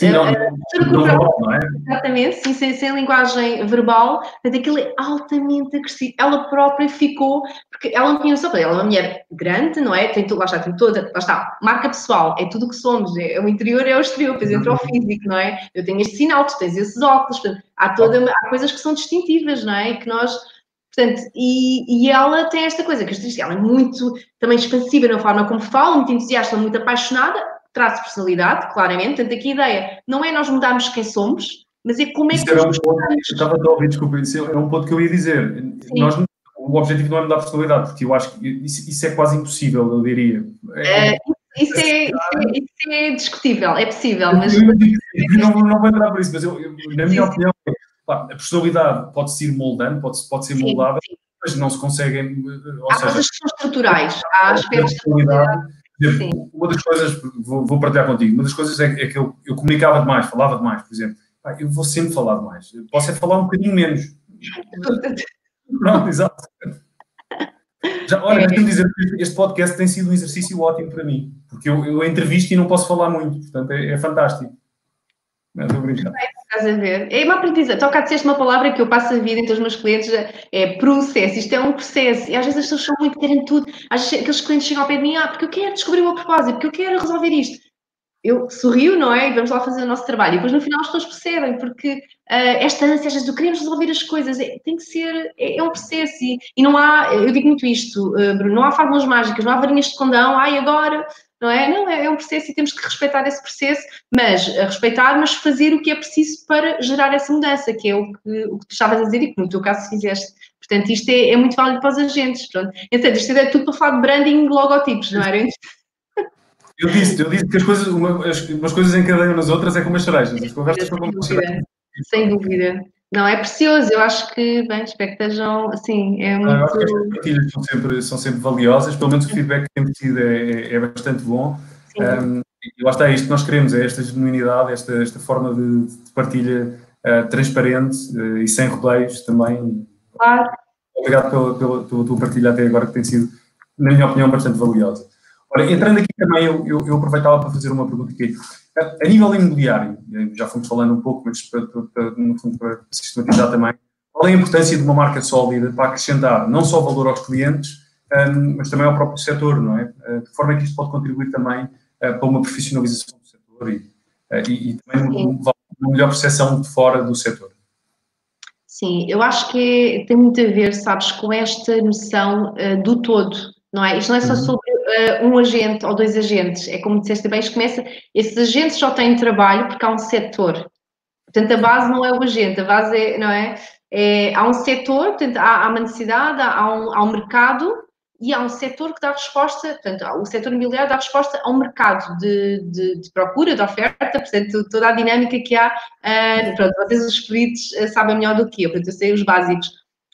Sim, não, não, não, não, é? Exatamente, sim, sem, sem linguagem verbal, mas aquilo é altamente agressivo. Ela própria ficou, porque ela não tinha noção, ela é uma mulher grande, não é? Tem, lá está, tem toda, lá está, marca pessoal, é tudo o que somos, é, o interior é o exterior, depois entra o uhum. físico, não é? Eu tenho este sinal, tu tens esses óculos, portanto, há, toda, há coisas que são distintivas, não é? Que nós Portanto, e, e, ela tem esta coisa, que ela é muito também expansiva na forma como fala, muito entusiasta, muito apaixonada, traz personalidade, claramente. Portanto, aqui a ideia não é nós mudarmos quem somos, mas é como é isso que nós um ponto, Estava a ouvir, desculpa, é um ponto que eu ia dizer. Nós, o objetivo não é mudar a personalidade, porque eu acho que isso, isso é quase impossível, eu diria. É, isso, é, isso, é, isso, é, discutível, é possível, mas... Eu, não, não vou entrar por isso, mas eu, eu, na minha sim, opinião, a personalidade pode-se ir moldando, pode, pode ser moldada, mas não se conseguem... Ou há seja, coisas que são estruturais, há aspectos de Uma das coisas, vou, vou, partilhar contigo, uma das coisas é, é que eu, eu, comunicava demais, falava demais, por exemplo. Eu vou sempre falar demais. Eu posso é falar um bocadinho menos. <laughs> Pronto, exato. Já, olha, é. deixa-me dizer que este podcast tem sido um exercício ótimo para mim, porque eu, eu entrevisto e não posso falar muito, portanto é, é fantástico. A ver? É uma aprendizagem. Toca a dizer uma palavra que eu passo a vida entre os meus clientes, é processo. Isto é um processo. E às vezes as pessoas são muito, querem tudo. Às vezes aqueles clientes chegam ao pé de mim, ah, porque eu quero descobrir o meu propósito, porque eu quero resolver isto. Eu sorrio, não é? E vamos lá fazer o nosso trabalho. E depois no final as pessoas percebem, porque uh, esta ânsia, às vezes, do queremos resolver as coisas, é, tem que ser, é, é um processo. E, e, não há, eu digo muito isto, uh, Bruno, não há fórmulas mágicas, não há varinhas de condão, ai, agora não é? Não, é, é um processo e temos que respeitar esse processo, mas respeitar, mas fazer o que é preciso para gerar essa mudança, que é o que, o que tu estavas a dizer e que no teu caso fizeste. Portanto, isto é, é muito válido para os agentes. Pronto. Então, isto é tudo para falar de branding logotipos, não era? Eu disse, eu disse que as coisas, uma, as, umas coisas encadeiam nas outras, é como as cerejas. As conversas são como as cerejas. Sem dúvida. Não, é precioso. Eu acho que, bem, espero que estejam, assim, é muito... Eu acho que as partilhas são sempre, são sempre valiosas, pelo menos o feedback que temos tido é, é bastante bom. Um, e lá está, isto que nós queremos, é esta genuinidade, esta, esta forma de, de partilha uh, transparente uh, e sem rodeios também. Claro. Obrigado pela, pela, pela tua partilha até agora, que tem sido, na minha opinião, bastante valiosa. Ora, entrando aqui também, eu, eu, eu aproveitava para fazer uma pergunta aqui. A nível imobiliário, já fomos falando um pouco, mas para, para, no fundo para sistematizar também, qual é a importância de uma marca sólida para acrescentar não só valor aos clientes, um, mas também ao próprio setor, não é? Uh, de forma que isto pode contribuir também uh, para uma profissionalização do setor e, uh, e, e também uma, uma, melhor percepção de fora do setor. Sim, eu acho que tem muito a ver, sabes, com esta noção do todo, não é? Isto não é só uhum. sobre uh, um agente ou dois agentes, é como disseste bem, começa, esses agentes só têm trabalho porque há um setor. Portanto, a base não é o agente, a base é, não é? é há um setor, portanto, há, há uma necessidade, há um, há um mercado e há um setor que dá resposta, portanto, o setor imobiliário dá resposta ao mercado de, de, de, procura, de oferta, portanto, toda a dinâmica que há, uh, pronto, vocês os peritos uh, sabem melhor do que eu, portanto, eu sei os básicos.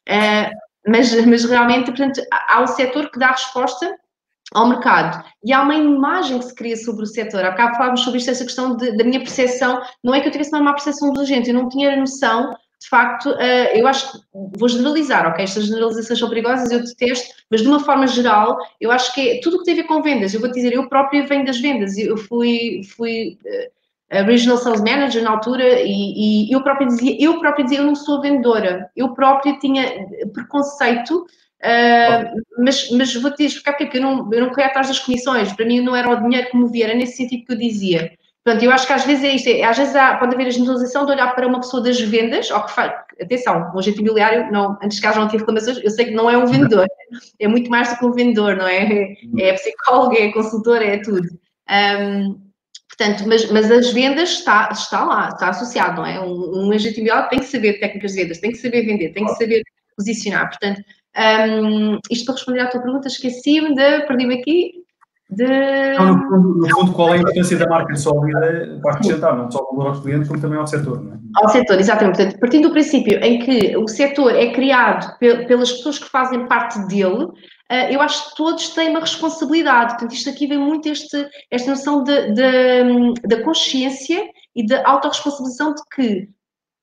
Uh, mas, mas realmente, portanto, há um setor que dá resposta ao mercado. E há uma imagem que se cria sobre o setor. Há bocado falávamos sobre isto, essa questão de, da minha percepção. Não é que eu tivesse uma má percepção do agente, eu não tinha a noção, de facto, uh, eu acho que vou generalizar, ok? Estas generalizações são perigosas, eu detesto, mas de uma forma geral, eu acho que é tudo o que tem a ver com vendas. Eu vou dizer, eu própria venho das vendas. Eu fui, fui uh, Regional Sales Manager na altura e, e eu própria dizia, eu própria dizia, eu não sou vendedora. Eu própria tinha preconceito Uh, mas, mas vou-te explicar porque é eu não, eu não corri atrás das comissões, para mim não era o dinheiro que movia, era nesse sentido que eu dizia. Portanto, eu acho que às vezes é isto, é, às vezes há, pode haver a generalização de olhar para uma pessoa das vendas, ou que faz, atenção, um agente imobiliário, não, antes que haja não tive reclamações, eu sei que não é um vendedor, é muito mais do que um vendedor, não é? É psicólogo, é consultor, é tudo. Um, portanto, mas, mas as vendas está, está lá, está associado, não é? Um, um agente imobiliário tem que saber técnicas de vendas, tem que saber vender, tem que saber posicionar, portanto, um, isto para responder à tua pergunta, esqueci-me de. Perdi-me aqui. De... Não, no, fundo, no, fundo, qual é a importância da marca sólida para acrescentar não só o valor aos clientes, como também ao setor, não é? Ao setor, exatamente. Portanto, partindo do princípio em que o setor é criado pelas pessoas que fazem parte dele, ah, eu acho que todos têm uma responsabilidade. Portanto, isto aqui vem muito este, esta noção da consciência e da autorresponsabilização de que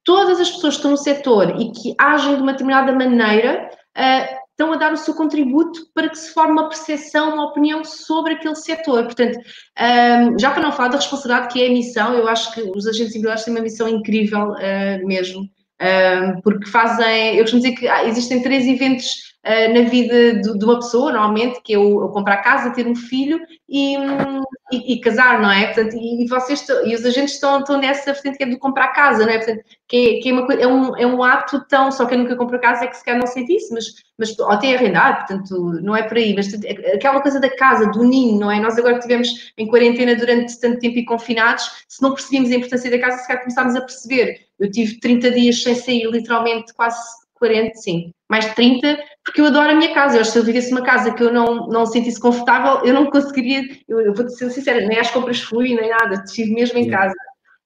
todas as pessoas que estão no setor e que agem de uma determinada maneira uh, estão a dar o seu contributo para que se forme uma percepção, uma opinião sobre aquele setor. Portanto, um, já para não falar da responsabilidade que é a missão, eu acho que os agentes imobiliários têm uma missão incrível uh, mesmo, um, porque fazem, eu costumo dizer que existem três eventos na vida de, de, uma pessoa, normalmente, que é o, comprar casa, ter um filho e, e, e casar, não é? Portanto, e, vocês e os agentes estão, estão nessa frente que é de comprar casa, não é? Portanto, que, é, que é, uma, é, um, é um ato tão. Só quem nunca comprou casa é que se calhar não sente isso, mas, mas ou tem arrendar, portanto, não é por aí. Mas aquela coisa da casa, do ninho, não é? Nós agora que estivemos em quarentena durante tanto tempo e confinados, se não percebíamos a importância da casa, se calhar começámos a perceber. Eu tive 30 dias sem sair, literalmente, quase 40, sim, mais de 30, porque eu adoro a minha casa. Eu acho que se eu vivesse uma casa que eu não, não sentisse confortável, eu não conseguiria, eu, eu vou ser sincera, nem às compras fui, nem nada, estive mesmo em casa.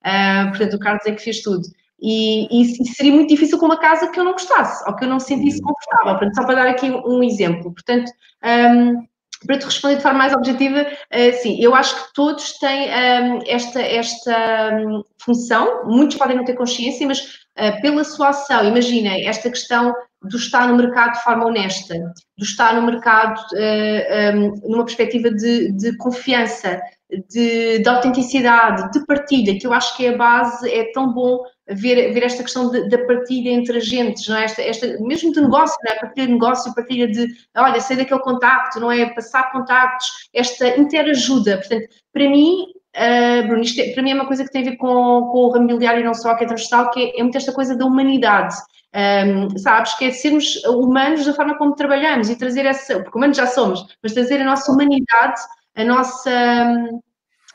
Uh, portanto, o Carlos é que fez tudo. E, e, seria muito difícil com uma casa que eu não gostasse, ou que eu não sentisse confortável. Portanto, só para dar aqui um, exemplo. Portanto, um, para te responder de forma mais objetiva, uh, sim, eu acho que todos têm um, esta, esta um, função, muitos podem não ter consciência, mas uh, pela sua ação, imaginem esta questão do estar no mercado de forma honesta, do estar no mercado eh, um, numa perspectiva de, de confiança, de, de, autenticidade, de partilha, que eu acho que é a base, é tão bom ver, ver esta questão da partilha entre agentes, não é? esta, esta, mesmo de negócio, não é? partilha de negócio, partilha de, olha, sei daquele contacto, não é? Passar contactos, esta interajuda. Portanto, para mim, uh, Bruno, isto é, para mim é uma coisa que tem a ver com, com o ramo e não só, que é transversal, que é, é muito esta coisa da humanidade. Um, sabes, que é sermos humanos da forma como trabalhamos e trazer essa, porque humanos já somos, mas trazer a nossa humanidade, a nossa,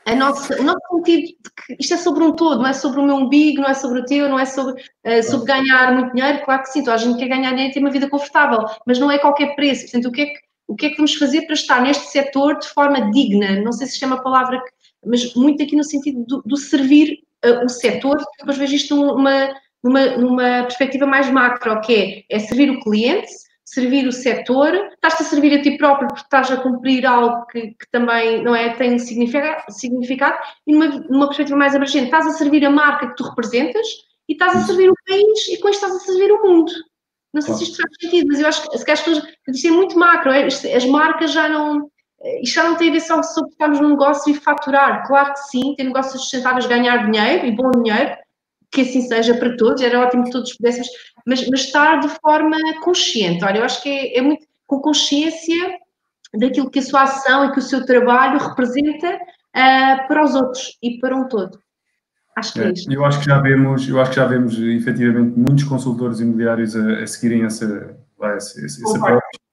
a nossa, o nosso sentido de que isto é sobre um todo, não é sobre o meu umbigo, não é sobre o teu, não é sobre, uh, sobre ganhar muito dinheiro, claro que sim, toda a gente quer ganhar dinheiro e ter uma vida confortável, mas não é qualquer preço, portanto, o que é que, o que, é que vamos fazer para estar neste setor de forma digna, não sei se chama a palavra, mas muito aqui no sentido do, do servir uh, o setor, depois vejo isto numa, numa, numa perspectiva mais macro, que é, é servir o cliente, servir o setor, estás-te a servir a ti próprio porque estás a cumprir algo que, que também não é, tem significado, significado e numa, numa perspectiva mais abrangente, estás a servir a marca que tu representas e estás a servir o país e com isto estás a servir o mundo. Não sei se isto faz sentido, mas eu acho que, se as pessoas, isto é muito macro, é, as marcas já não, isto já não tem a ver só sobre estarmos num negócio e faturar. Claro que sim, ter negócios sustentáveis, ganhar dinheiro e bom dinheiro, que assim seja para todos, era ótimo que todos pudéssemos, mas, mas estar de forma consciente. Olha, eu acho que é, é, muito com consciência daquilo que a sua ação e que o seu trabalho representa uh, para os outros e para um todo. Acho que é, é isto. Eu acho que já vemos, eu acho que já vemos efetivamente muitos consultores imobiliários a, a seguirem essa, esse, esse, esse approach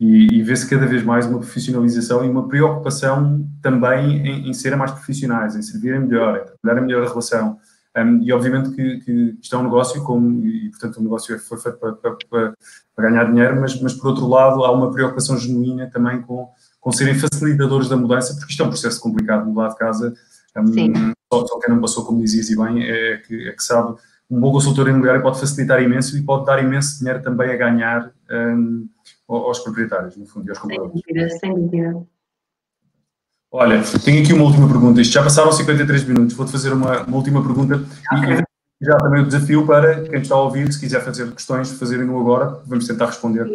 e, e vê-se cada vez mais uma profissionalização e uma preocupação também em, em serem mais profissionais, em servirem melhor, em trabalharem melhor a relação. Um, e obviamente que, que, isto é um negócio, como, e portanto o negócio é, foi feito para, para, para, ganhar dinheiro, mas, mas por outro lado há uma preocupação genuína também com, com serem facilitadores da mudança, porque isto é um processo complicado, mudar de casa. Um, só, só, quem não passou, como dizias e bem, é que, é que sabe, um bom consultor imobiliário pode facilitar imenso e pode dar imenso dinheiro também a ganhar um, aos proprietários, no fundo, e aos compradores. Sem dúvida, sem dúvida. Olha, tenho aqui uma última pergunta. Isto já passaram 53 minutos. Vou-te fazer uma, uma, última pergunta. Okay. E já também o desafio para quem está a ouvir, se quiser fazer questões, fazerem-no agora. Vamos tentar responder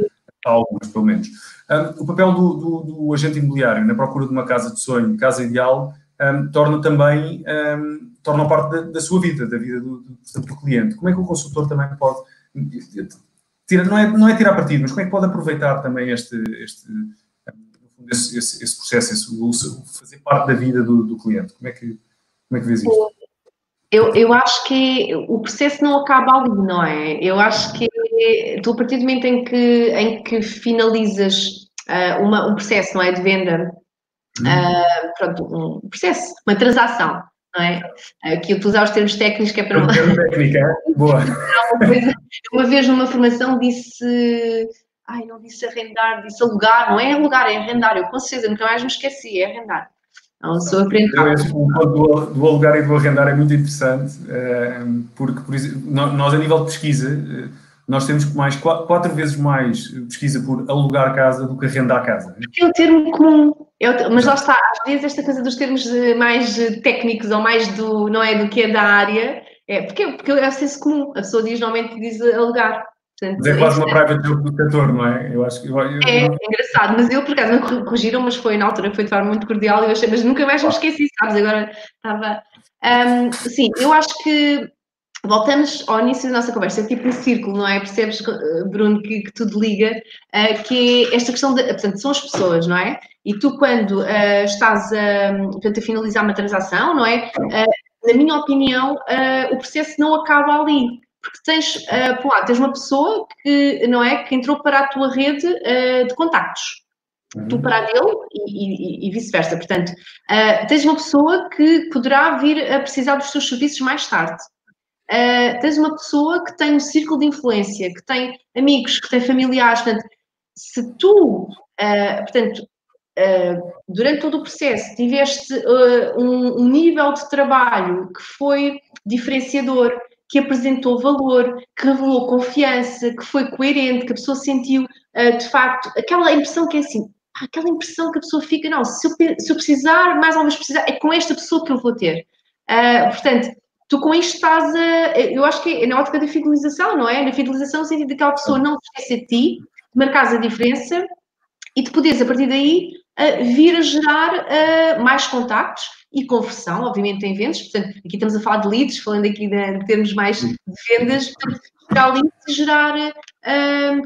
a algumas, pelo menos. Um, o papel do, do, do, agente imobiliário na procura de uma casa de sonho, casa ideal, um, torna também, um, torna parte da, da, sua vida, da vida do, do, do, cliente. Como é que o consultor também pode, tira, não, é, não é tirar partido, mas como é que pode aproveitar também este, este esse, esse, esse processo, esse, fazer parte da vida do, do, cliente? Como é que, como é que vês isto? Eu, eu acho que o processo não acaba ali, não é? Eu acho que tu, a partir do momento em que, em que finalizas uh, uma, um processo, não é? De venda, uh, pronto, um processo, uma transação, não é? Aqui eu usar os termos técnicos que é para. técnica, boa. <laughs> Uma vez numa formação disse ai, não disse arrendar, disse alugar, não é alugar, é arrendar, eu com certeza nunca mais me esqueci, é arrendar. Não, sou aprendizado. O ponto do, do alugar e do arrendar é muito interessante, eh, porque, por exemplo, nós a nível de pesquisa, eh, nós temos mais, quatro vezes mais pesquisa por alugar casa do que arrendar casa. Porque é o termo comum, é mas lá está, às vezes esta coisa dos termos mais técnicos ou mais do, não é, do que é da área, é, porque, porque é o senso comum, a pessoa diz, normalmente diz alugar, Portanto, mas é quase uma private joke do setor, não é? Eu acho que. Eu, eu, é, é, engraçado, mas eu por acaso me corrigiram, mas foi na altura, foi de forma muito cordial e eu achei, mas nunca mais me esqueci, sabes? Agora estava. Um, sim, eu acho que voltamos ao início da nossa conversa, é tipo um círculo, não é? Percebes, eh, Bruno, que, que tudo liga, uh, que é esta questão de, portanto, são as pessoas, não é? E tu quando uh, estás a, portanto, a finalizar uma transação, não é? Uh, na minha opinião, o processo não acaba ali, porque tens, uh, por lado, tens uma pessoa que, não é, que entrou para a tua rede de contactos, uhum. tu para a dele e, e, e vice-versa. Portanto, tens uma pessoa que poderá vir a precisar dos teus serviços mais tarde uh, tens uma pessoa que tem um círculo de influência, que tem amigos, que tem familiares. Portanto, se tu, uh, portanto, uh, durante todo o processo tiveste um, um nível de trabalho que foi diferenciador, que apresentou valor, que revelou confiança, que foi coerente, que a pessoa sentiu, de facto, aquela impressão que é assim, aquela impressão que a pessoa fica, não, se eu, se eu precisar, mais ou menos precisar, é com esta pessoa que eu vou ter. Uh, portanto, tu com isto estás a. Eu acho que é na ótica da fidelização, não é? Na fidelização, no sentido de que a pessoa não esquecer de ti, de marcares a diferença e de poderes, a partir daí, vir a gerar mais contactos e conversão, obviamente, em vendas. Portanto, aqui estamos a falar de leads, falando aqui de, de termos mais de vendas, gerar leads gerar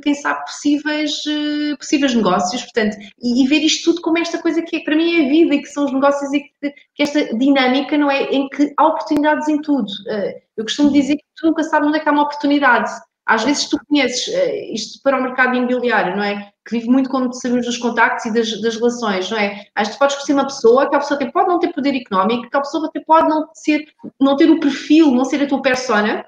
quem sabe, possíveis, uh, possíveis negócios, portanto, e, e, ver isto tudo como esta coisa que é, para mim é a vida e que são os negócios e que, que esta dinâmica, não é? Em que há oportunidades em tudo. Uh, eu costumo dizer que tu nunca sabes onde é que há uma oportunidade. Às vezes tu conheces uh, isto para o mercado imobiliário, não é? Que vive muito como sabemos dos contactos e das, das relações, não é? Às vezes podes conhecer uma pessoa que a pessoa até pode não ter poder económico, que a pessoa até pode não, ser, não ter o perfil, não ser a tua persona,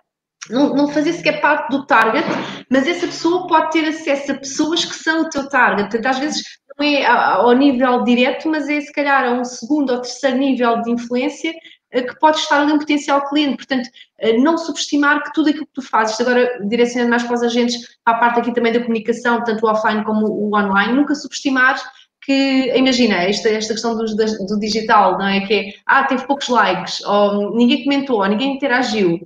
não, não fazer sequer parte do target, mas essa pessoa pode ter acesso a pessoas que são o teu target. Portanto, às vezes não é ao nível direto, mas é se calhar a um segundo ou terceiro nível de influência eh, que pode estar ali um potencial cliente. Portanto, eh, não subestimar que tudo aquilo que tu fazes, agora direcionando mais para os agentes, para a parte aqui também da comunicação, tanto o offline como o online, nunca subestimar que, imagina, esta, esta questão do, do digital, não é? Que é, ah, teve poucos likes, ou ninguém comentou, ou ninguém interagiu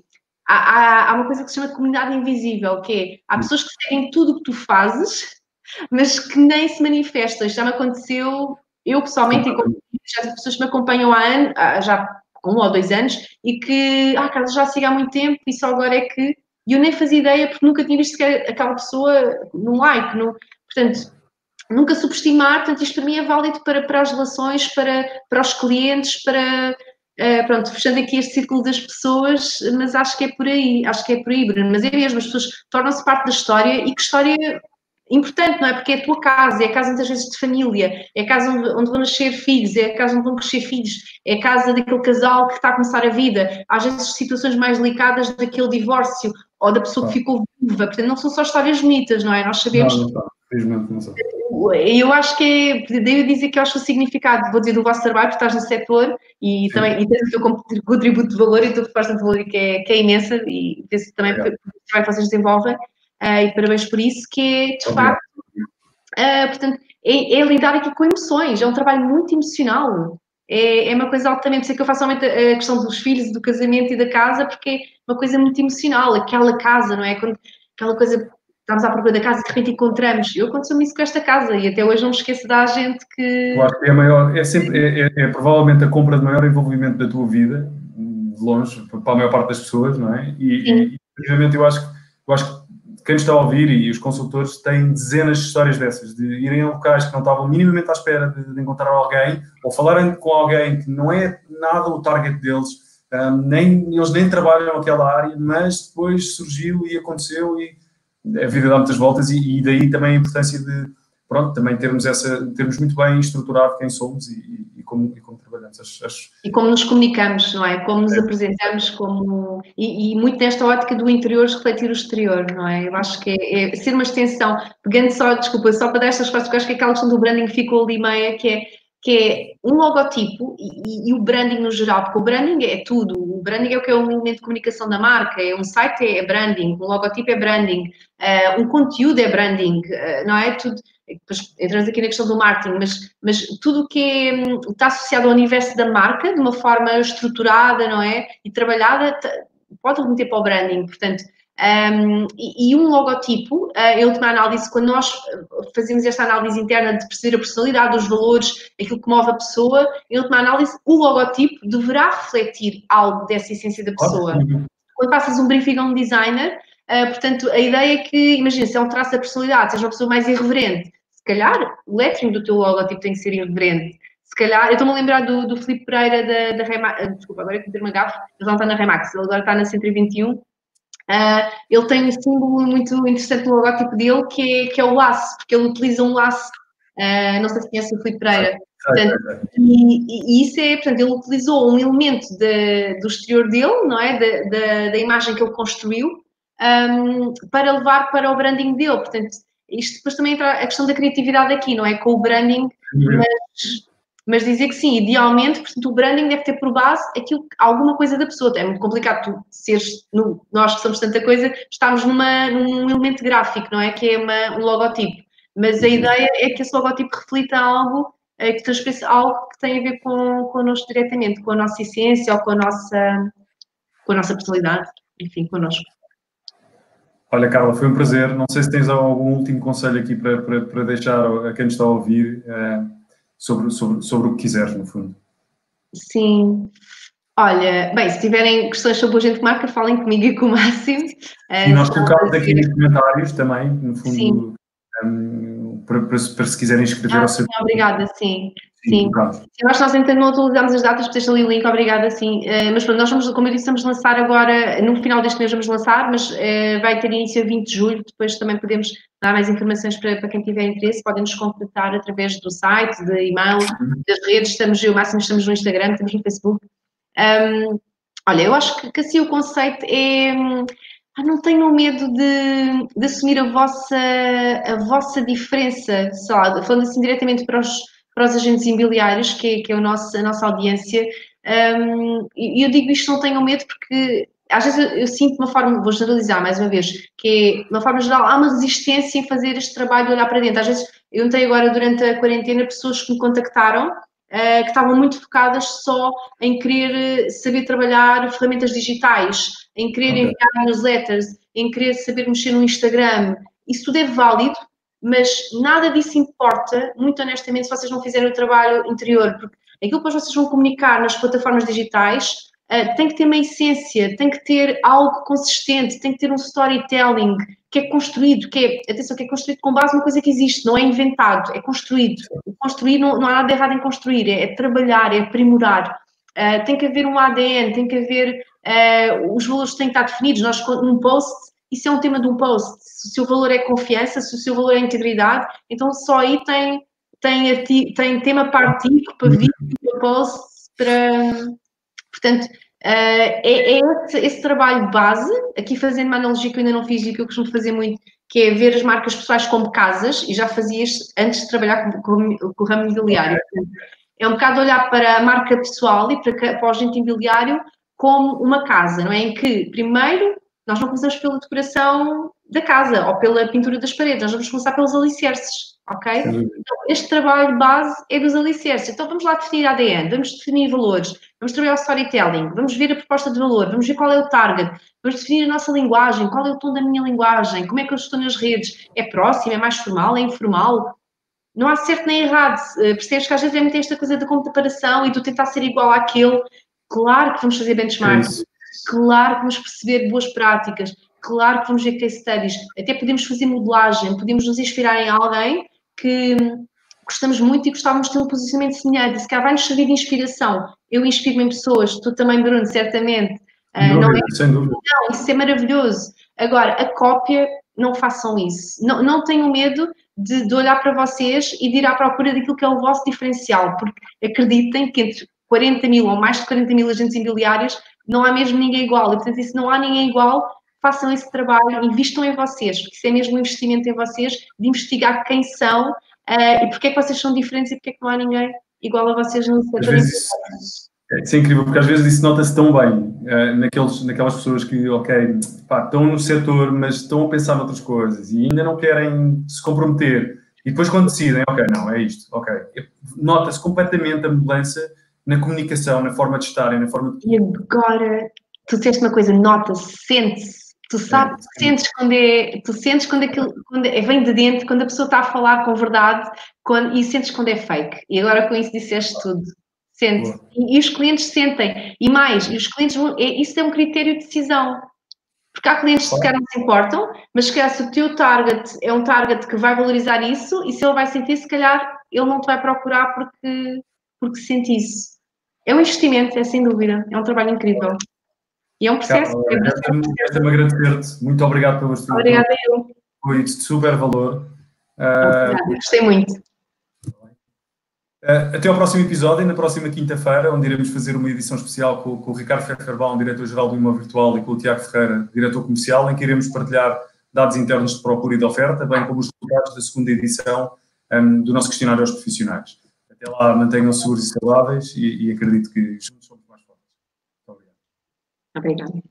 há, há, há, uma coisa que se chama comunidade invisível, que é, há pessoas que seguem tudo o que tu fazes, <laughs> mas que nem se manifestam. Isto já me aconteceu, eu pessoalmente, e como já pessoas que me acompanham há, ano, já um ou dois anos, e que, ah, Carlos, já sigo há muito tempo, e só agora é que, e eu nem fazia ideia, porque nunca tinha visto aquela pessoa num like, no, portanto, nunca subestimar, portanto, isto para mim é válido para, para as relações, para, para os clientes, para Uh, pronto, fechando aqui este círculo das pessoas, mas acho que é por aí, acho que é por aí, Bruno. Mas é mesmo, as pessoas tornam-se parte da história e que história importante, não é? Porque é a tua casa, é a casa muitas vezes de família, é a casa onde, onde, vão nascer filhos, é a casa onde vão crescer filhos, é a casa daquele casal que está a começar a vida, às vezes situações mais delicadas daquele divórcio ou da pessoa que ficou viúva, portanto não são só histórias bonitas, não é? Nós sabemos. Não, não Felizmente não sei. Eu acho que é, devo dizer que eu acho o significado, vou dizer, do vosso trabalho, porque estás no setor e Sim. também e tens o teu contributo de valor e a tua proposta de valor que é, que é imensa e penso também pelo trabalho que vocês desenvolvem uh, e parabéns por isso, que é de facto, uh, portanto, é, é, lidar aqui com emoções, é um trabalho muito emocional. É, é uma coisa altamente, sei que eu faço somente a questão dos filhos, do casamento e da casa, porque é uma coisa muito emocional, aquela casa, não é? Quando, aquela coisa estamos à procura da casa e de repente encontramos. Eu aconteceu-me isso com esta casa e até hoje não me esqueço da gente que. Eu acho que é maior, é sempre, é, é, é, provavelmente a compra de maior envolvimento da tua vida, de longe, para a maior parte das pessoas, não é? E, obviamente, eu acho, eu acho que quem está a ouvir e os consultores têm dezenas de histórias dessas, de irem a locais que não estavam minimamente à espera de, de encontrar alguém, ou falarem com alguém que não é nada o target deles, um, nem, eles nem trabalham naquela área, mas depois surgiu e aconteceu e a vida dá muitas voltas e, e, daí também a importância de, pronto, também termos essa, termos muito bem estruturado quem somos e, e como, e como trabalhamos. Acho, acho... E como nos comunicamos, não é? Como nos é. apresentamos, como... E, e, muito nesta ótica do interior refletir o exterior, não é? Eu acho que é, é ser uma extensão, pegando só, desculpa, só para dar estas respostas, porque acho que aquela questão do branding ficou ali meia, que é que é um logotipo e, e, o branding no geral, porque o branding é tudo. O branding é o que é um elemento de comunicação da marca, é um site é branding, um logotipo é branding, uh, um conteúdo é branding, uh, não é? Tudo, depois entramos aqui na questão do marketing, mas, mas tudo o que é, está associado ao universo da marca, de uma forma estruturada, não é? E trabalhada, pode remeter para o branding. Portanto, Um, e, e, um logotipo, uh, em última análise, quando nós fazemos esta análise interna de perceber a personalidade, os valores, aquilo que move a pessoa, em última análise, o logotipo deverá refletir algo dessa essência da pessoa. Quando passas um briefing a um designer, uh, portanto, a ideia é que, imagina, se é um traço da personalidade, seja uma pessoa mais irreverente, se calhar o lettering do teu logotipo tem que ser irreverente. Se calhar, eu estou-me a lembrar do, do Filipe Pereira da, da Remax, desculpa, agora é que ter uma gafa, ele não está na Remax, ele agora está na 121, Uh, ele tem um símbolo muito interessante no logótipo dele, que é, que é o laço, porque ele utiliza um laço, não sei se conhece o Filipe Pereira, portanto, e, e, isso é, portanto, ele utilizou um elemento de, do exterior dele, não é, da, da, da imagem que ele construiu, um, para levar para o branding dele, portanto, isto depois também entra a questão da criatividade aqui, não é, com o branding, uhum. mas mas dizer que sim, idealmente, portanto, o branding deve ter por base aquilo, alguma coisa da pessoa. É muito complicado tu seres, no, nós que somos tanta coisa, estamos numa, num elemento gráfico, não é? Que é uma, um logotipo. Mas a ideia é que esse logotipo reflita algo, é, que transpareça algo que tem a ver com, connosco diretamente, com a nossa essência ou com a nossa, com a nossa personalidade, enfim, connosco. Olha, Carla, foi um prazer. Não sei se tens algum último conselho aqui para, para, para deixar a quem está a ouvir. É sobre, sobre, sobre o que quiseres, no fundo. Sim. Olha, bem, se tiverem questões sobre o Agente Marca, falem comigo e com o Máximo. E nós colocamos aqui nos comentários também, no fundo, um, para, para, para, se quiserem escrever ah, ao seu. Obrigada, sim. Sim, eu acho que nós ainda não atualizamos as datas, deixa ali o link, obrigada, sim. Uh, mas pronto, nós vamos, como eu disse, vamos lançar agora, no final deste mês vamos lançar, mas uh, vai ter início a 20 de julho, depois também podemos dar mais informações para, para quem tiver interesse, podem nos contactar através do site, de e-mail, das redes, estamos, eu máximo estamos no Instagram, estamos no Facebook. Um, olha, eu acho que, que assim o conceito é ah, não tenham medo de, de, assumir a vossa, a vossa diferença, sei lá, falando assim diretamente para os, para os agentes imobiliários, que é, que é o nosso, a nossa audiência. E eu digo isto, não tenham medo, porque às vezes eu, eu, sinto uma forma, vou generalizar mais uma vez, que é, de uma forma geral, há uma resistência em fazer este trabalho olhar para dentro. Às vezes, eu notei agora durante a quarentena pessoas que me contactaram que estavam muito focadas só em querer saber trabalhar ferramentas digitais, em querer okay. enviar newsletters, em querer saber mexer no Instagram. Isso tudo é válido, mas nada disso importa, muito honestamente, se vocês não fizerem o trabalho interior, porque aquilo que vocês vão comunicar nas plataformas digitais uh, tem que ter uma essência, tem que ter algo consistente, tem que ter um storytelling que é construído, que é, atenção, que é construído com base numa coisa que existe, não é inventado, é construído. Construir, não, não há nada errado em construir, é, é trabalhar, é aprimorar. Uh, tem que haver um ADN, tem que haver, uh, os valores têm que estar definidos. Nós, num post, isso é um tema de um post se o seu valor é confiança, se o seu valor é integridade, então só aí tem, tem, tem tema para artigo, para vídeo, para post, para. Portanto, Uh, é, é esse, esse, trabalho base, aqui fazendo uma analogia que eu ainda não fiz e que eu costumo fazer muito, que é ver as marcas pessoais como casas, e já fazia isto antes de trabalhar com, com, com o ramo imobiliário. É um bocado olhar para a marca pessoal e para, para o agente imobiliário como uma casa, não é? Em que, primeiro, nós não começamos pela decoração da casa ou pela pintura das paredes, nós vamos começar pelos alicerces, ok? Então, este trabalho base é dos alicerces. Então, vamos lá definir ADN, vamos definir valores, vamos trabalhar o storytelling, vamos ver a proposta de valor, vamos ver qual é o target, vamos definir a nossa linguagem, qual é o tom da minha linguagem, como é que eu estou nas redes, é próximo, é mais formal, é informal? Não há certo nem errado. Eh, percebes que às vezes é muito esta coisa da comparação e do tentar ser igual àquele. Claro que vamos fazer benchmarks. É claro que vamos perceber boas práticas, claro que vamos ver case studies, até podemos fazer modelagem, podemos nos inspirar em alguém que gostamos muito e gostávamos de ter um posicionamento semelhante, se calhar vai-nos servir de inspiração. Eu inspiro-me em pessoas, tu também, Bruno, certamente. Uh, não, é... sem dúvida. Não, isso é maravilhoso. Agora, a cópia, não façam isso. Não, não tenham medo de, de, olhar para vocês e de ir à procura daquilo que é o vosso diferencial, porque acreditem que entre 40 mil ou mais de 40 mil agentes imobiliários não há mesmo ninguém igual. E, portanto, se não há ninguém igual, façam esse trabalho, invistam em vocês, porque isso é mesmo um investimento em vocês, de investigar quem são uh, e porque é que vocês são diferentes e porque é que não há ninguém igual a vocês no setor. Vezes, isso é incrível, porque às vezes isso nota-se tão bem uh, naqueles, naquelas pessoas que, ok, pá, estão no setor, mas estão a pensar noutras coisas e ainda não querem se comprometer. E depois quando decidem, ok, não, é isto, ok. Nota-se completamente a mudança na comunicação, na forma de estarem, na forma de... E agora, tu disseste uma coisa, nota-se, sente-se. Tu sabes, é, sentes quando é, tu sentes quando aquilo quando é, vem de dentro, quando a pessoa está a falar com verdade quando, e sentes quando é fake. E agora com isso disseste tudo. Sente. E, e, os clientes sentem. E mais, e os clientes vão, é, isso é um critério de decisão. Porque há clientes que se calhar não se importam, mas se calhar se o teu target é um target que vai valorizar isso, e se ele vai sentir, se calhar ele não te vai procurar porque, porque sente isso. É um investimento, é sem dúvida. É um trabalho incrível. E é um processo. Quero-me agradecer-te. Muito obrigado pelo estudo. Obrigada eu. Foi de super valor. Uh, Gostei muito. Uh, até ao próximo episódio, na próxima quinta-feira, onde iremos fazer uma edição especial com, com o Ricardo Ferrerbal, diretor-geral do Imóvel Virtual, e com o Tiago Ferreira, diretor comercial, em que iremos partilhar dados internos de procura e de oferta, bem como os resultados da segunda edição um, do nosso questionário aos profissionais. Até lá, mantenham-se seguros e saudáveis e, e acredito que juntos Obrigada.